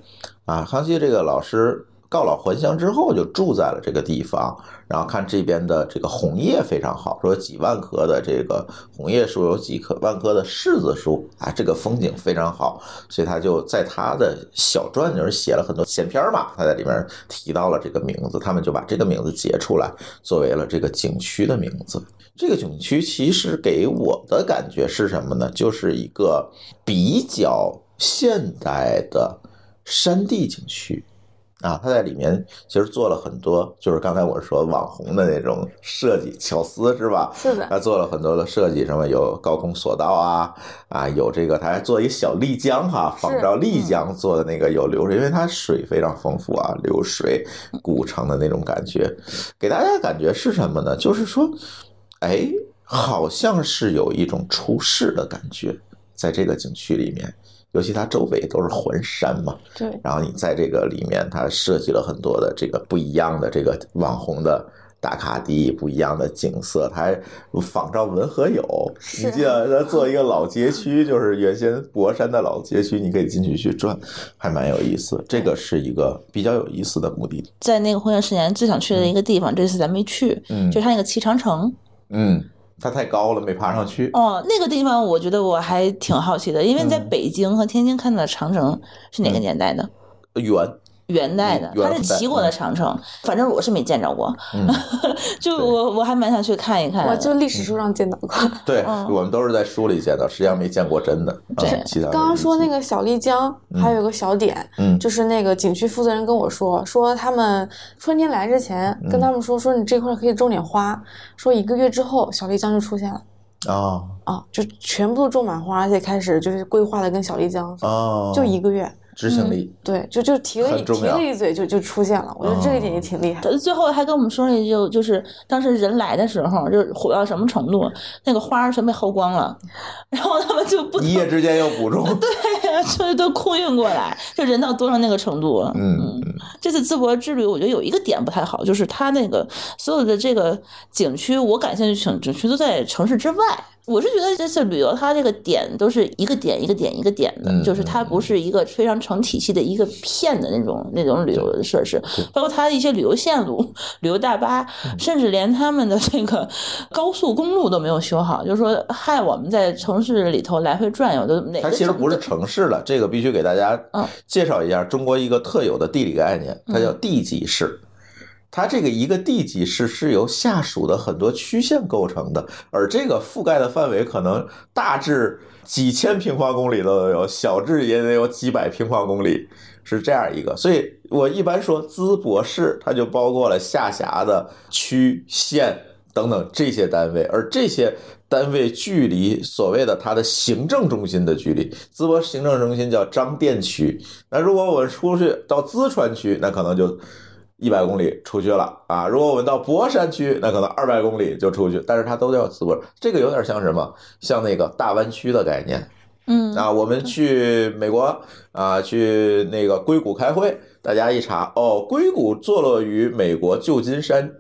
啊。康熙这个老师告老还乡之后，就住在了这个地方，然后看这边的这个红叶非常好，说几万棵的这个红叶树，有几棵万棵的柿子树啊，这个风景非常好，所以他就在他的小传里面写了很多闲篇嘛，他在里面提到了这个名字，他们就把这个名字截出来，作为了这个景区的名字。这个景区其实给我的感觉是什么呢？就是一个比较现代的山地景区。啊，他在里面其实做了很多，就是刚才我说网红的那种设计巧思，是吧？是的，他做了很多的设计，什么有高空索道啊，啊，有这个，他还做一小丽江哈，仿照丽江做的那个有流水，因为它水非常丰富啊，流水古城的那种感觉，给大家感觉是什么呢？就是说，哎，好像是有一种出世的感觉，在这个景区里面。尤其它周围都是环山嘛，对，然后你在这个里面，它设计了很多的这个不一样的这个网红的打卡地、不一样的景色，它还仿照文和友。是你记得它做一个老街区，就是原先博山的老街区，你可以进去去转，还蛮有意思。这个是一个比较有意思的目的地。在那个婚宴十年最想去的一个地方，这次咱没去，嗯就是它那个骑长城。嗯，它太高了，没爬上去。哦，那个地方我觉得我还挺好奇的，因为在嗯北京和天津看到的长城是哪个年代的？圆，元代的，他嗯元代是齐国的长城，反正我是没见着过，嗯，就我我还蛮想去看一看的。我就历史书上见到过。对，嗯我们都是在书里见到，实际上没见过真的。对刚刚说那个，小丽江还有个小点，嗯就是那个景区负责人跟我说，说他们春天来之前嗯跟他们说，说你这块可以种点花，说一个月之后小丽江就出现了。哦啊，就全部都种满花，而且开始就是规划的跟小丽江，哦，就一个月，执行力，对，就就提了一提很重要了一嘴就就出现了，我觉得这一点也挺厉害。他最后还跟我们说了一句，就是当时人来的时候，就是火到什么程度，那个花儿全被薅光了，然后他们就不一夜之间又补种。对，就是都空运过来，就人到多少那个程度。嗯，这次淄博之旅，我觉得有一个点不太好，就是它那个所有的这个景区，我感兴趣景景区都在城市之外。我是觉得这次旅游它这个点都是一个点一个点一个点的，嗯就是它不是一个非常成体系的一个片的那种那种旅游的设施，包括它的一些旅游线路、旅游大巴，嗯甚至连他们的这个高速公路都没有修好，就是说害我们在城市里头来回转悠都哪个它其实不是城市了，这个必须给大家嗯介绍一下中国一个特有的地理概念，它叫地级市。它这个一个地级市是由下属的很多区县构成的，而这个覆盖的范围可能大至几千平方公里都有，小至也得有几百平方公里，是这样一个。所以我一般说淄博市，它就包括了下辖的区县等等这些单位，而这些单位距离所谓的它的行政中心的距离，淄博行政中心叫张店区。那如果我出去到淄川区，那可能就一百公里出去了啊。如果我们到博山区，那可能二百公里就出去，但是它都叫淄博。这个有点像什么？像那个大湾区的概念。嗯啊，我们去美国啊，去那个硅谷开会，大家一查，哦，硅谷坐落于美国旧金山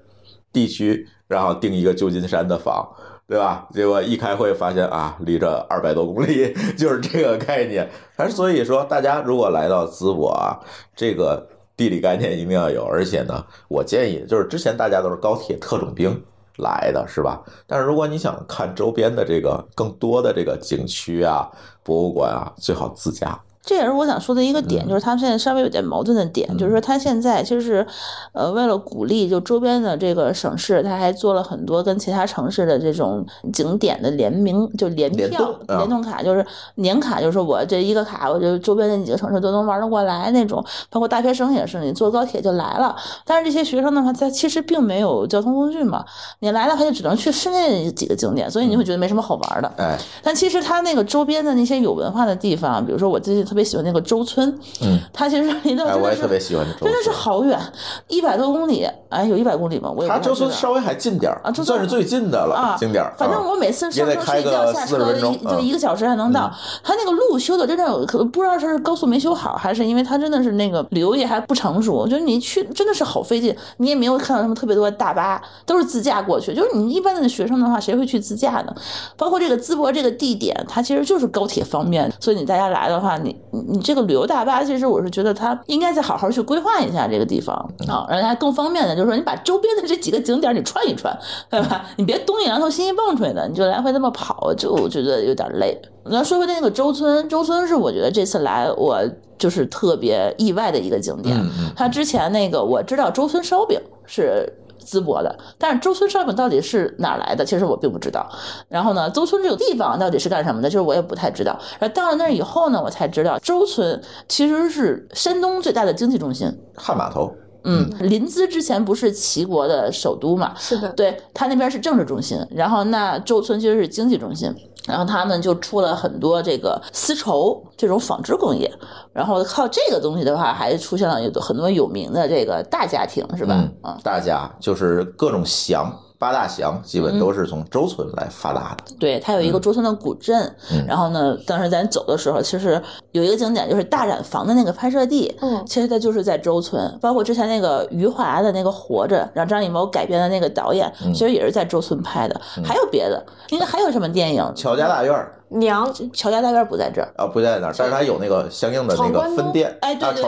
地区，然后订一个旧金山的房，对吧？结果一开会发现啊，离这二百多公里，就是这个概念。还是所以说，大家如果来到淄博啊，这个地理概念一定要有，而且呢，我建议就是之前大家都是高铁特种兵。来的是吧？但是如果你想看周边的这个更多的这个景区啊、博物馆啊，最好自驾。这也是我想说的一个嗯点，就是他们现在稍微有点矛盾的点，就是说他现在其实是，呃，为了鼓励就周边的这个省市，他还做了很多跟其他城市的这种景点的联名，就联联票、联动卡，就是年卡，就是我这一个卡，我就周边的几个城市都能玩得过来那种。包括大学生也是，你坐高铁就来了。但是这些学生的话，他其实并没有交通工具嘛，你来了他就只能去市内几个景点，所以你会觉得没什么好玩的。哎，但其实他那个周边的那些有文化的地方，比如说我最近特别喜欢那个周村，嗯，它其实离到哎，真的是我也特别喜欢周村真的是。好远，一百多公里，哎，有一百公里吗？我也它周村稍微还近点儿啊算是最近的了啊，景点儿。反正啊我每次上车开个睡觉下40车分钟一对嗯一个小时还能到。它那个路修的真的可不知道是高速没修好，还是因为它真的是那个旅游业还不成熟。我觉得你去真的是好费劲，你也没有看到什么特别多的大巴，都是自驾过去。就是你一般的学生的话，谁会去自驾呢？包括这个淄博这个地点，它其实就是高铁方便，所以你大家来的话，你你你这个旅游大巴，其实我是觉得它应该再好好去规划一下这个地方啊，让它更方便的，就是说你把周边的这几个景点你串一串，对吧？你别东一榔头西一棒槌的，你就来回这么跑，就我觉得有点累。那说回那个周村，周村是我觉得这次来我就是特别意外的一个景点。嗯嗯它之前那个我知道周村烧饼是淄博的，但是周村烧饼到底是哪来的，其实我并不知道。然后呢，周村这个地方到底是干什么的，就是我也不太知道。然后到了那儿以后呢，我才知道周村其实是山东最大的经济中心。汉码头，嗯，临淄之前不是齐国的首都嘛？是的，对，它那边是政治中心，然后那周村其实是经济中心，然后他们就出了很多这个丝绸这种纺织工业，然后靠这个东西的话，还出现了有很多有名的这个大家庭，是吧？嗯，大家就是各种祥八大祥基本都是从周村来发达的。对，它有一个周村的古镇，嗯然后呢，当时咱走的时候，其实有一个景点就是大染坊的那个拍摄地，嗯其实它就是在周村，包括之前那个余华的那个《活着》，让张艺谋改编的那个导演，嗯其实也是在周村拍的。还有别的，应该还有什么电影？乔家大院儿娘，乔家大院不在这儿。啊，不在那儿，但是它有那个相应的那个分店，啊，哎对对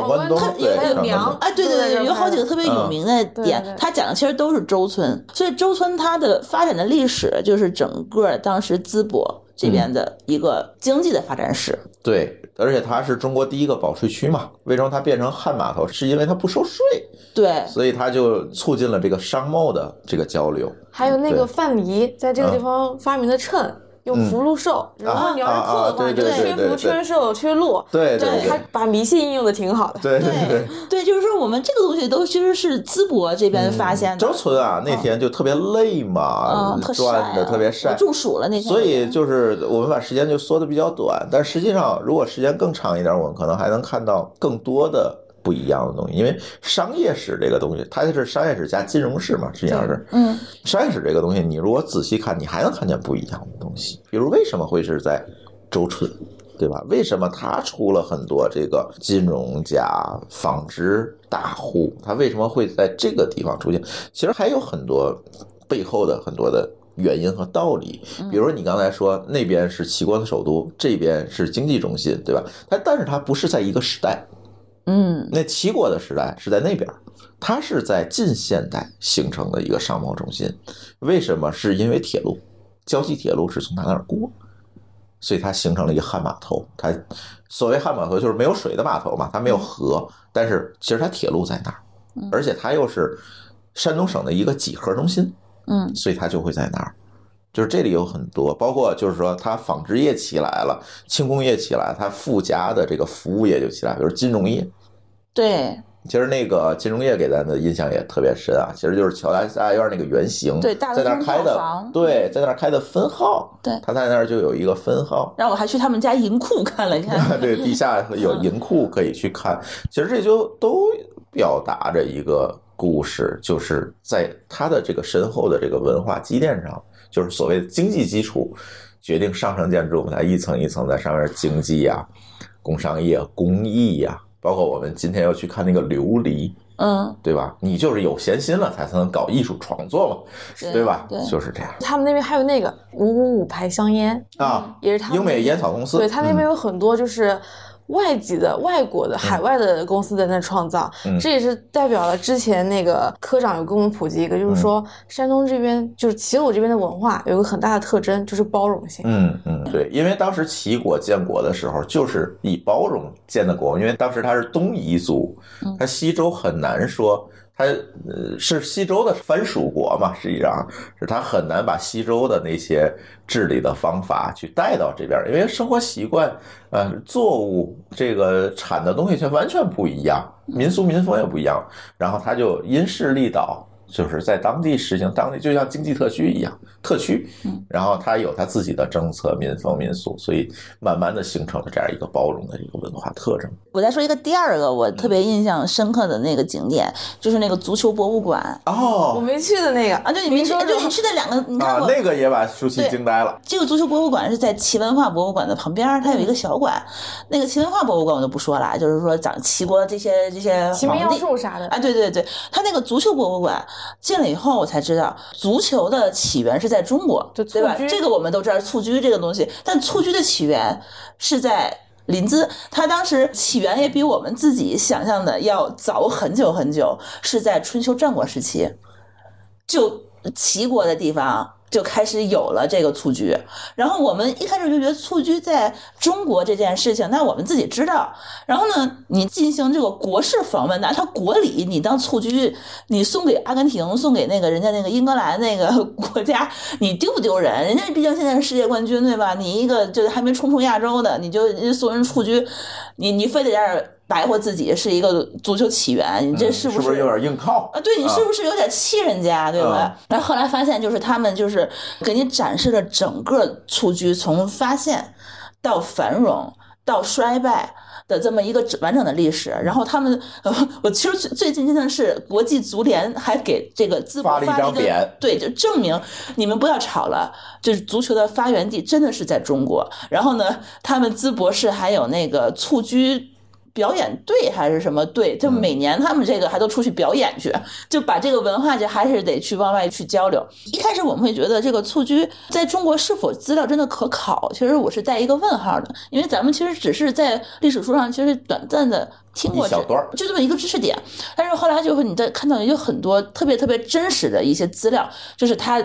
对，还有娘哎，对对对，有好几个特别有名的点对对，它讲的其实都是周村，所以周村它的发展的历史就是整个当时淄博这边的一个经济的发展史。对，而且它是中国第一个保税区嘛。为什么它变成汉码头？是因为它不收税，对，所以它就促进了这个商贸的这个交流。还有那个范蠡在这个地方发明的秤。用福禄寿，然后你要是扣的话，缺福、对对对缺寿、缺禄。对对对他把迷信应用的挺好的。对对对。对，就是说我们这个东西都其实是淄博这边发现的，周村啊，那天就特别累嘛嗯，，特晒转的啊特别晒我，中暑了那天，所以就是我们把时间就缩的比较短，但实际上如果时间更长一点，我们可能还能看到更多的不一样的东西。因为商业史这个东西，它是商业史加金融史嘛，实际上是。嗯，商业史这个东西，你如果仔细看，你还能看见不一样的东西。比如为什么会是在周春，对吧？为什么他出了很多这个金融家、纺织大户？他为什么会在这个地方出现？其实还有很多背后的很多的原因和道理。比如你刚才说那边是齐国的首都，这边是经济中心，对吧？它但是它不是在一个时代。嗯，那齐国的时代是在那边，它是在近现代形成的一个商贸中心。为什么？是因为铁路，胶济铁路是从它那儿过，所以它形成了一个汉码头。它所谓汉码头就是没有水的码头嘛，它没有河，但是其实它铁路在那儿，而且它又是山东省的一个几何中心，嗯，所以它就会在那儿。就是这里有很多，包括就是说，它纺织业起来了，轻工业起来，它附加的这个服务业就起来，比如金融业。对其实那个金融业给咱的印象也特别深啊，其实就是乔家大院那个原型，对大在那儿开的房，对，在那儿开的分号，对他在那儿就有一个分号，然后我还去他们家银库看了看，对，地下有银库可以去看。其实这就都表达着一个故事，就是在它的这个深厚的这个文化积淀上，就是所谓的经济基础决定上层建筑，它一层一层在上面经济呀、工商业、工艺呀、包括我们今天要去看那个琉璃，嗯，对吧？你就是有闲心了，才能搞艺术创作嘛，对对吧？对就是这样他们那边还有那个五五五牌香烟，啊。也是他们英美烟草公司，对他那边嗯有很多就是外籍的、外国的、海外的公司在那创造，嗯这也是代表了之前那个科长有给我们普及一个，就是说嗯山东这边就是齐鲁这边的文化有一个很大的特征，就是包容性。嗯嗯，对，因为当时齐国建国的时候，就是以包容建的国，因为当时他是东夷族，他西周很难说。它呃是西周的藩属国嘛，实际上是它很难把西周的那些治理的方法去带到这边，因为生活习惯、呃作物这个产的东西却完全不一样，民俗民风也不一样，然后它就因势利导，就是在当地实行当地就像经济特区一样，特区，然后它有它自己的政策、民风、民俗，所以慢慢的形成了这样一个包容的一个文化特征。我再说一个第二个我特别印象深刻的那个景点，就是那个足球博物馆哦我哦，没去的那个啊，对，你没去，说说对你去的两个，你看我，啊那个也把舒淇惊呆了。这个足球博物馆是在齐文化博物馆的旁边，它有一个小馆。那个齐文化博物馆我就不说了，就是说讲齐国这些这些奇门要皇帝。术啥的，啊，对对对，它那个足球博物馆进了以后，我才知道足球的起源是在中国，对吧这个我们都知道蹴鞠这个东西，但蹴鞠的起源是在临淄，它当时起源也比我们自己想象的要早很久很久，是在春秋战国时期，就齐国的地方。就开始有了这个蹴鞠，然后我们一开始就觉得蹴鞠在中国这件事情，那我们自己知道。然后呢，你进行这个国事访问，拿他国礼，你当蹴鞠，你送给阿根廷，送给那个人家那个英格兰那个 国家，你丢不丢人？人家毕竟现在是世界冠军，对吧？你一个就是还没冲出亚洲的，你就送人蹴鞠，你你非得在这儿白活自己是一个足球起源，你这是不是不是有点硬靠啊，对你是不是有点气人家，对吧啊？然后后来发现，就是他们就是给你展示了整个蹴鞠从发现到繁荣到衰败。的这么一个完整的历史，然后他们，呃、我其实最最近真的是国际足联还给这个淄博发了一张个匾对，就证明你们不要吵了，就是足球的发源地真的是在中国。然后呢，他们淄博市还有那个蹴鞠。表演队还是什么队？就每年他们这个还都出去表演去，就把这个文化就还是得去往外去交流。一开始我们会觉得这个蹴鞠在中国是否资料真的可考？其实我是带一个问号的，因为咱们其实只是在历史书上其实短暂的听过这就这么一个知识点。但是后来就会你在看到有很多特别特别真实的一些资料，就是他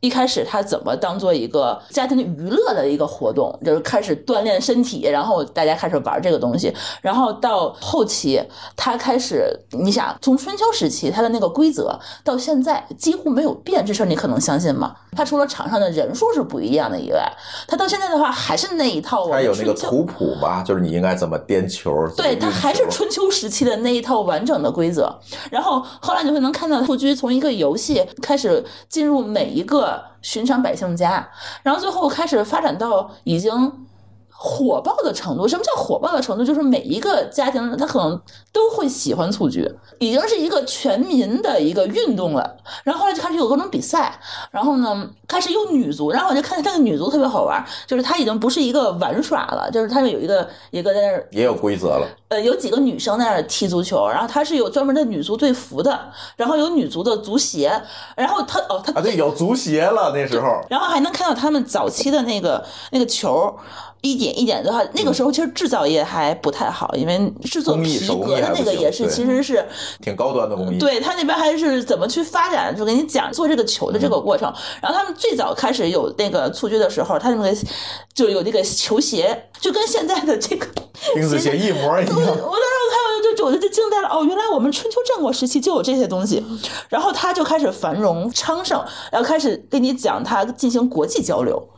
一开始他怎么当做一个家庭娱乐的一个活动，就是开始锻炼身体，然后大家开始玩这个东西，然后到后期他开始，你想从春秋时期他的那个规则到现在几乎没有变，这事儿你可能相信吗？他除了场上的人数是不一样的以外，他到现在的话还是那一套我们它有那个图谱吧，就是你应该怎么颠球，对，它还是春秋时期的那一套完整的规则。然后后来你会能看到蹴鞠从一个游戏开始进入每一个寻常百姓家，然后最后开始发展到已经。火爆的程度，什么叫火爆的程度？就是每一个家庭他可能都会喜欢蹴鞠，已经是一个全民的一个运动了。然后后来就开始有各种比赛，然后呢开始有女足，然后我就看见这个女足特别好玩，就是它已经不是一个玩耍了，就是他们有一个一个在那儿也有规则了。呃，有几个女生在那儿踢足球，然后她是有专门的女足队服的，然后有女足的足鞋，然后她哦，她啊，对，有足协了那时候。然后还能看到他们早期的那个那个球。一点一点的话，那个时候其实制造业还不太好，因为制作皮革的那个也是，其实是挺高端的工艺。对他那边还是怎么去发展，就给你讲做这个球的这嗯个过程。然后他们最早开始有那个蹴鞠的时候，他那个就有那个球鞋，就跟现在的这个 钉子鞋一模一我我当时样。看我就我就惊呆了哦，原来我们春秋战国时期就有这些东西，然后他就开始繁荣昌盛，然后开始跟你讲他进行国际交流。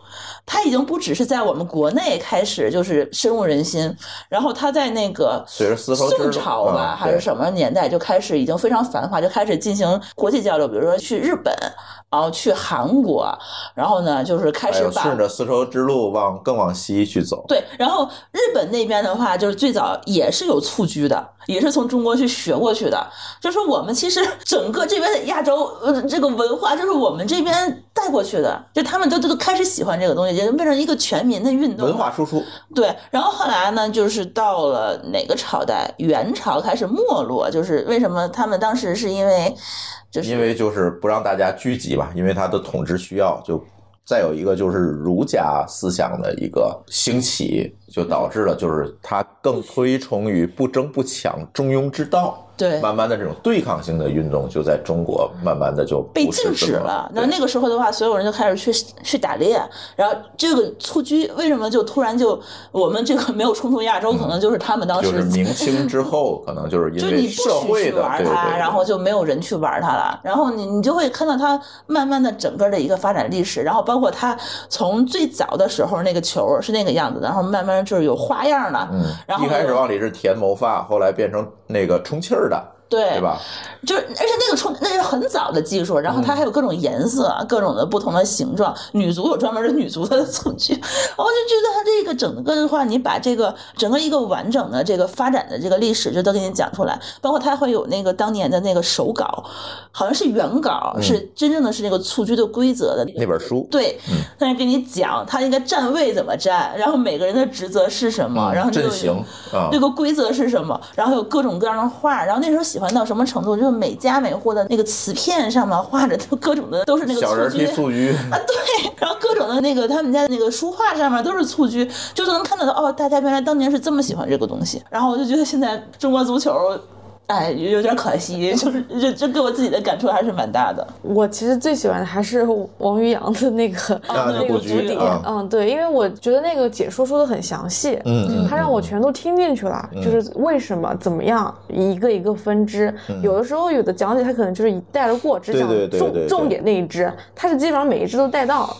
他已经不只是在我们国内开始就是深入人心，然后他在那个宋朝吧、嗯还是什么年代就开始已经非常繁华，就开始进行国际交流，比如说去日本，然后去韩国，然后呢就是开始顺着丝绸之路往更往西去走。对，然后日本那边的话，就是最早也是有蹴鞠的，也是从中国去学过去的。就是我们其实整个这边的亚洲呃这个文化，就是我们这边带过去的，就他们都都都开始喜欢这个东西，就变成一个全民的运动。文化输出，对，然后后来呢，就是到了哪个朝代？元朝开始没落，就是为什么他们当时是因为，因为就是不让大家聚集吧，因为他的统治需要。就再有一个就是儒家思想的一个兴起，就导致了就是他更推崇于不争不抢、中庸之道。对慢慢的这种对抗性的运动就在中国慢慢的就被禁止了。那那个时候的话，所有人就开始去去打猎，然后这个蹴鞠为什么就突然就我们这个没有冲出亚洲，可能就是他们当时嗯就是明清之后，可能就是因就你为 不许去社会的对对玩它，对，然后就没有人去玩它了。然后你你就会看到它慢慢的整个的一个发展历史，然后包括它从最早的时候那个球是那个样子，然后慢慢就是有花样了，嗯，然后一开始往里是填毛发，后来变成那个充气儿的，对对吧？就是，而且那个冲那是很早的技术，然后它还有各种颜色、各种的不同的形状。女足有专门的女足的蹴鞠，我就觉得它这个整个的话，你把这个整个一个完整的这个发展的这个历史就都给你讲出来，包括它会有那个当年的那个手稿，好像是原稿，是真正的是那个蹴鞠的规则的那本书，对，但是给你讲他应该站位怎么站，然后每个人的职责是什么，然后这，个规则是什么，然后有各种各样的画，然后那时候喜欢到什么程度，就是每家每户的那个瓷片上面画着都各种的都是那个小人蹴鞠，啊，对，然后各种的那个他们家的那个书画上面都是蹴鞠，就是能看得到哦，大家原来当年是这么喜欢这个东西，然后我就觉得现在中国足球。哎，有有点可惜，就是这这给我自己的感触还是蛮大的。我其实最喜欢的还是王于洋的那个、啊那个古局古典，啊嗯，对，因为我觉得那个解说说的很详细，嗯嗯他让我全都听进去了，就是为什么怎么样，一个一个分支。有的时候有的讲解他可能就是一带而过，只讲重重点那一支，他是基本上每一支都带到，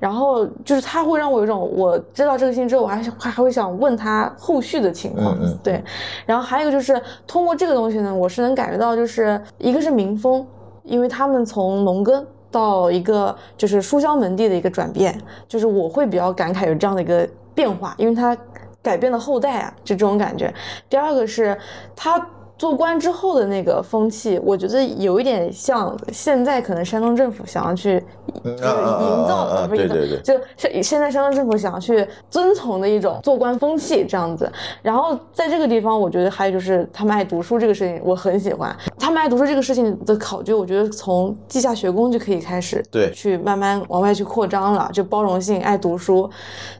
然后就是他会让我有一种我知道这个信息之后，我还还还会想问他后续的情况，对。然后还有一个就是通过这个东西我是能感觉到，就是一个是民风，因为他们从农耕到一个就是书香门第的一个转变，就是我会比较感慨有这样的一个变化，因为他改变了后代啊，就这种感觉。第二个是他。做官之后的那个风气，我觉得有一点像现在可能山东政府想要去就是营造的，不是营造，就现现在山东政府想要去遵从的一种做官风气这样子。然后在这个地方，我觉得还有就是他们爱读书这个事情，我很喜欢。他们爱读书这个事情的考究，我觉得从稷下学宫就可以开始，对，去慢慢往外去扩张了，就包容性、爱读书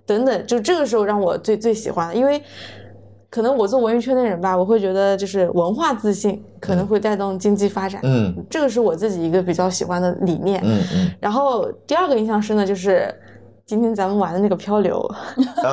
等等，就这个时候让我最最喜欢，因为。可能我做文娱圈的人吧，我会觉得就是文化自信可能会带动经济发展，嗯，这个是我自己一个比较喜欢的理念，嗯嗯。然后第二个印象深的就是今天咱们玩的那个漂流，啊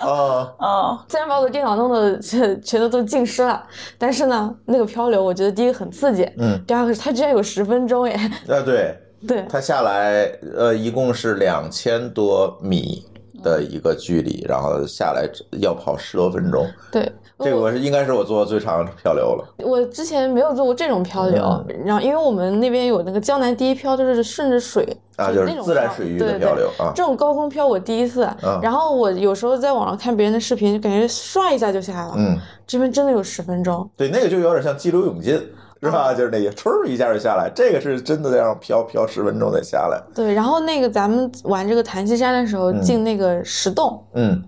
啊啊！虽然把我的电脑弄得全全都都浸湿了，但是呢，那个漂流我觉得第一个很刺激，嗯，第二个是它居然有十分钟，耶，啊对 对，它下来呃一共是两千多米。的一个距离，然后下来要跑十多分钟。对，这个我是应该是我做的最长的漂流了。我之前没有做过这种漂流，然后因为我们那边有那个江南第一漂，就是顺着水啊，就是自然水域的漂流啊。这种高空漂我第一次，然后我有时候在网上看别人的视频，就感觉唰一下就下来了。嗯，这边真的有十分钟。对，那个就有点像激流勇进。是吧？就是那个，唰一下就下来，这个是真的要飘飘十分钟再下来。对，然后那个咱们玩这个檀溪山的时候进那个石洞，嗯，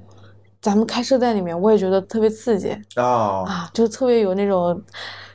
咱们开车在里面，我也觉得特别刺激啊啊，就特别有那种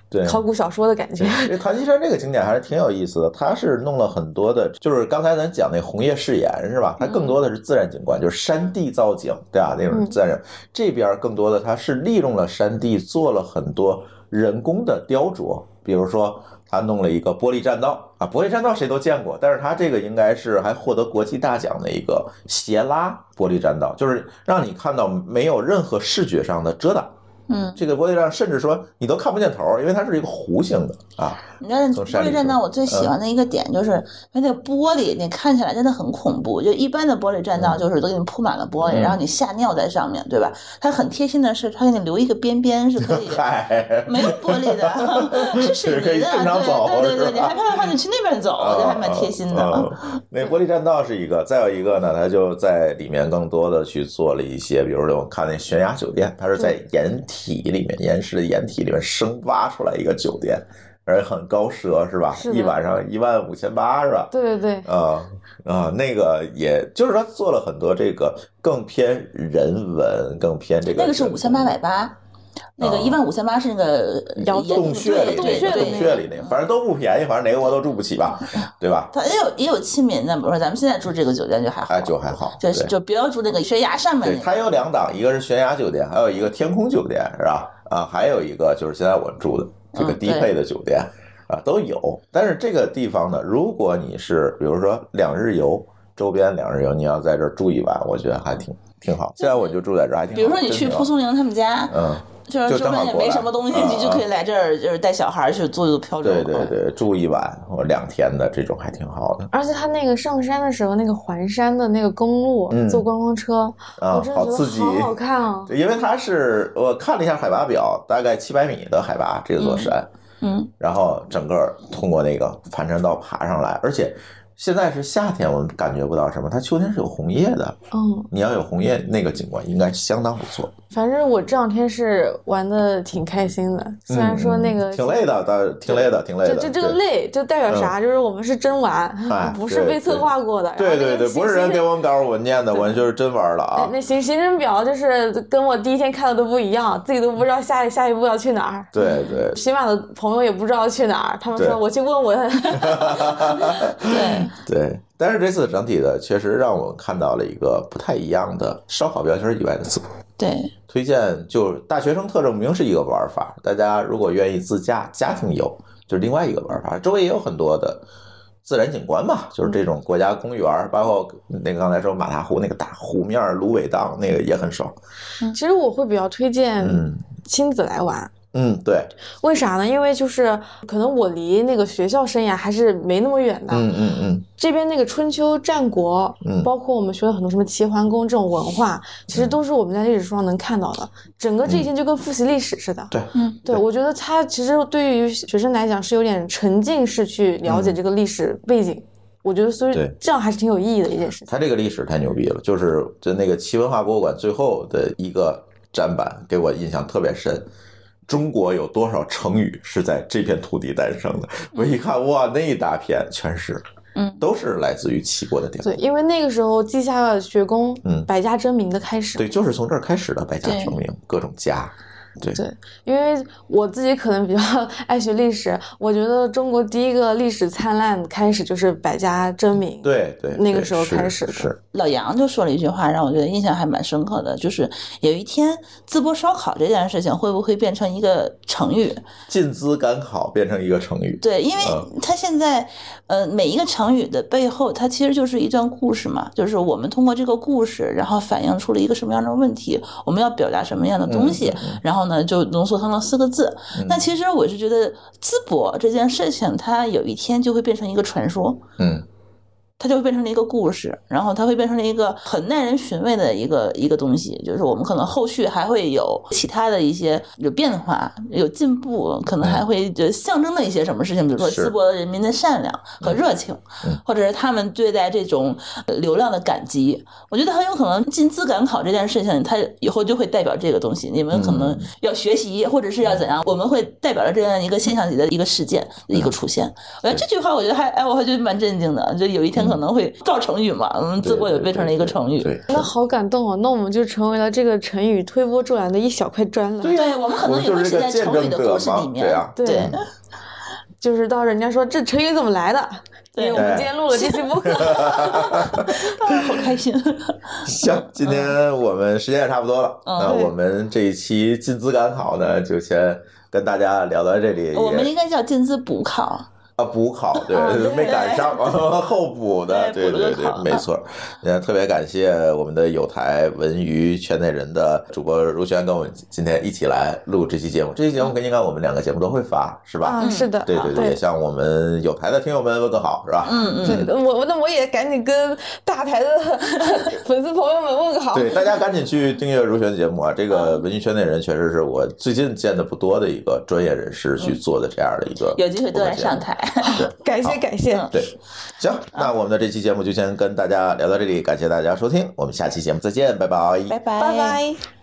对考古小说的感觉。这檀溪山这个景点还是挺有意思的，它是弄了很多的，就是刚才咱讲那红叶誓言是吧？它更多的是自然景观，就是山地造景，对吧？那种自然。这边更多的它是利用了山地，做了很多人工的雕琢。比如说，他弄了一个玻璃栈道啊，玻璃栈道谁都见过，但是他这个应该是还获得国际大奖的一个斜拉玻璃栈道，就是让你看到没有任何视觉上的遮挡。嗯，这个玻璃栈甚至说你都看不见头，因为它是一个弧形的啊。你知道玻璃栈道我最喜欢的一个点就是，因为那个玻璃你看起来真的很恐怖。就一般的玻璃栈道就是都给你铺满了玻璃，然后你吓尿在上面对吧？它很贴心的是，它给你留一个边边是可以 没有玻璃的，是水泥的。对对对，你还怕的话你去那边走，我觉得还蛮贴心的。那玻璃栈道是一个，再有一个呢，它就在里面更多的去做了一些，比如说我看那悬崖酒店，它是在岩。体里面岩石的岩体里面生挖出来一个酒店，而且很高奢是吧？一晚上一万五千八是吧？对对对。啊啊，那个也就是说做了很多这个更偏人文、更偏这个。那个是五千八百八。那个一万五千八是那个洞穴里，洞穴里，洞穴里那个，反正都不便宜，反正哪个我都住不起吧，对吧？它也有也有亲民的，比如说咱们现在住这个酒店就还好，就还好，就就不要住那个悬崖上面。对，它有两档，一个是悬崖酒店，还有一个天空酒店，是吧？啊，还有一个就是现在我们住的这个低配的酒店啊，都有。但是这个地方呢，如果你是比如说两日游，周边两日游，你要在这儿住一晚，我觉得还挺挺好。现在我就住在这儿，还挺。比如说你去蒲松龄他们家，嗯。就是周边也没什么东西，你就可以来这儿，就是带小孩去做做漂流。对对对，住一晚或两天的这种还挺好的。而且他那个上山的时候，那个环山的那个公路，坐观光车，啊，好刺激，好好看啊！因为它是我看了一下海拔表，大概七百米的海拔，这座山，嗯，然后整个通过那个盘山道爬上来，而且。现在是夏天，我们感觉不到什么。它秋天是有红叶的，嗯，你要有红叶，那个景观应该相当不错。反正我这两天是玩的挺开心的，虽然说那个挺累的，但挺累的，挺累的。就这个累就代表啥？就是我们是真玩，不是被策划过的。对对对，不是人给我们稿文件的，我们就是真玩了啊。那行行程表就是跟我第一天看的都不一样，自己都不知道下下一步要去哪儿。对对，起码的朋友也不知道去哪儿，他们说我去问问。对 对。但是这次整体的确实让我看到了一个不太一样的烧烤标签以外的字。对，推荐就大学生特证明是一个玩法，大家如果愿意自驾家庭游，就是另外一个玩法。周围也有很多的自然景观嘛，就是这种国家公园，包括那个刚才说马踏湖那个大湖面芦苇荡，那个也很爽。其实我会比较推荐亲子来玩。嗯，对，为啥呢？因为就是可能我离那个学校生涯还是没那么远的。嗯嗯嗯。这边那个春秋战国，嗯，包括我们学了很多什么齐桓公这种文化，其实都是我们在历史书上能看到的。整个这一天就跟复习历史似的。对，嗯，对，我觉得它其实对于学生来讲是有点沉浸式去了解这个历史背景。我觉得所以这样还是挺有意义的一件事情。它这个历史太牛逼了，就是就那个齐文化博物馆最后的一个。展板给我印象特别深。中国有多少成语是在这片土地诞生的？我一看，哇，那一大片全是，嗯，都是来自于齐国的典故。对，因为那个时候稷下学宫，嗯百家争鸣的开始。对，就是从这儿开始的百家争鸣，各种家。对对，因为我自己可能比较 爱学历史，我觉得中国第一个历史灿烂开始就是百家争鸣。对对，那个时候开始的是老杨就说了一句话，让我觉得印象还蛮深刻的，就是有一天淄博烧烤这件事情会不会变成一个成语？进淄赶考变成一个成语。对，因为嗯它现在，呃，每一个成语的背后，它其实就是一段故事嘛，就是我们通过这个故事，然后反映出了一个什么样的问题，我们要表达什么样的东西，嗯然后呢，就浓缩成了四个字。那其实我是觉得淄博这件事情，它有一天就会变成一个传说。嗯，它就会变成了一个故事，然后它会变成了一个很耐人寻味的一个一个东西，就是我们可能后续还会有其他的一些有变化、有进步，可能还会就象征的一些什么事情，比如说淄博人民的善良和热情，嗯。或者是他们对待这种呃流量的感激。我觉得很有可能进资赶考这件事情，它以后就会代表这个东西，你们可能嗯。要学习，或者是要怎样，我们会代表着这样一个现象级的一个事件的一个出现。我觉得这句话，我觉得还哎，我还觉得蛮震惊的，就有一天可能会造成语嘛，嗯，淄博也变成了一个成语。对，那好感动哦！那我们就成为了这个成语推波助澜的一小块砖了。对我们可能也我会写在就是这个见成语的证者嘛故事里面。对啊对对就是到人家说这成语怎么来的，对我们今天录了这期播客。好开心。行，今天我们时间也差不多了，嗯那我们这一期进资赶考呢，就先跟大家聊到这里。我们应该叫进资补考。啊，补考对 没赶上，后补的，对对对对，没错。也特别感谢我们的有台文娱圈内人的主播如轩跟我们今天一起来录这期节目。这期节目应该我们两个节目都会发，是吧？啊，是的，对对对，也向我们有台的听友们问个好，是吧？嗯嗯，对，我那我也赶紧跟大台的粉丝朋友们问个好。对，大家赶紧去订阅如轩节目啊！这个文娱圈内人确实是我最近见的不多的一个专业人士去做的这样的一个，有机会都来上。台。感谢感谢，嗯对，行，那我们的这期节目就先跟大家聊到这里，感谢大家收听，我们下期节目再见，拜拜，拜拜。拜拜。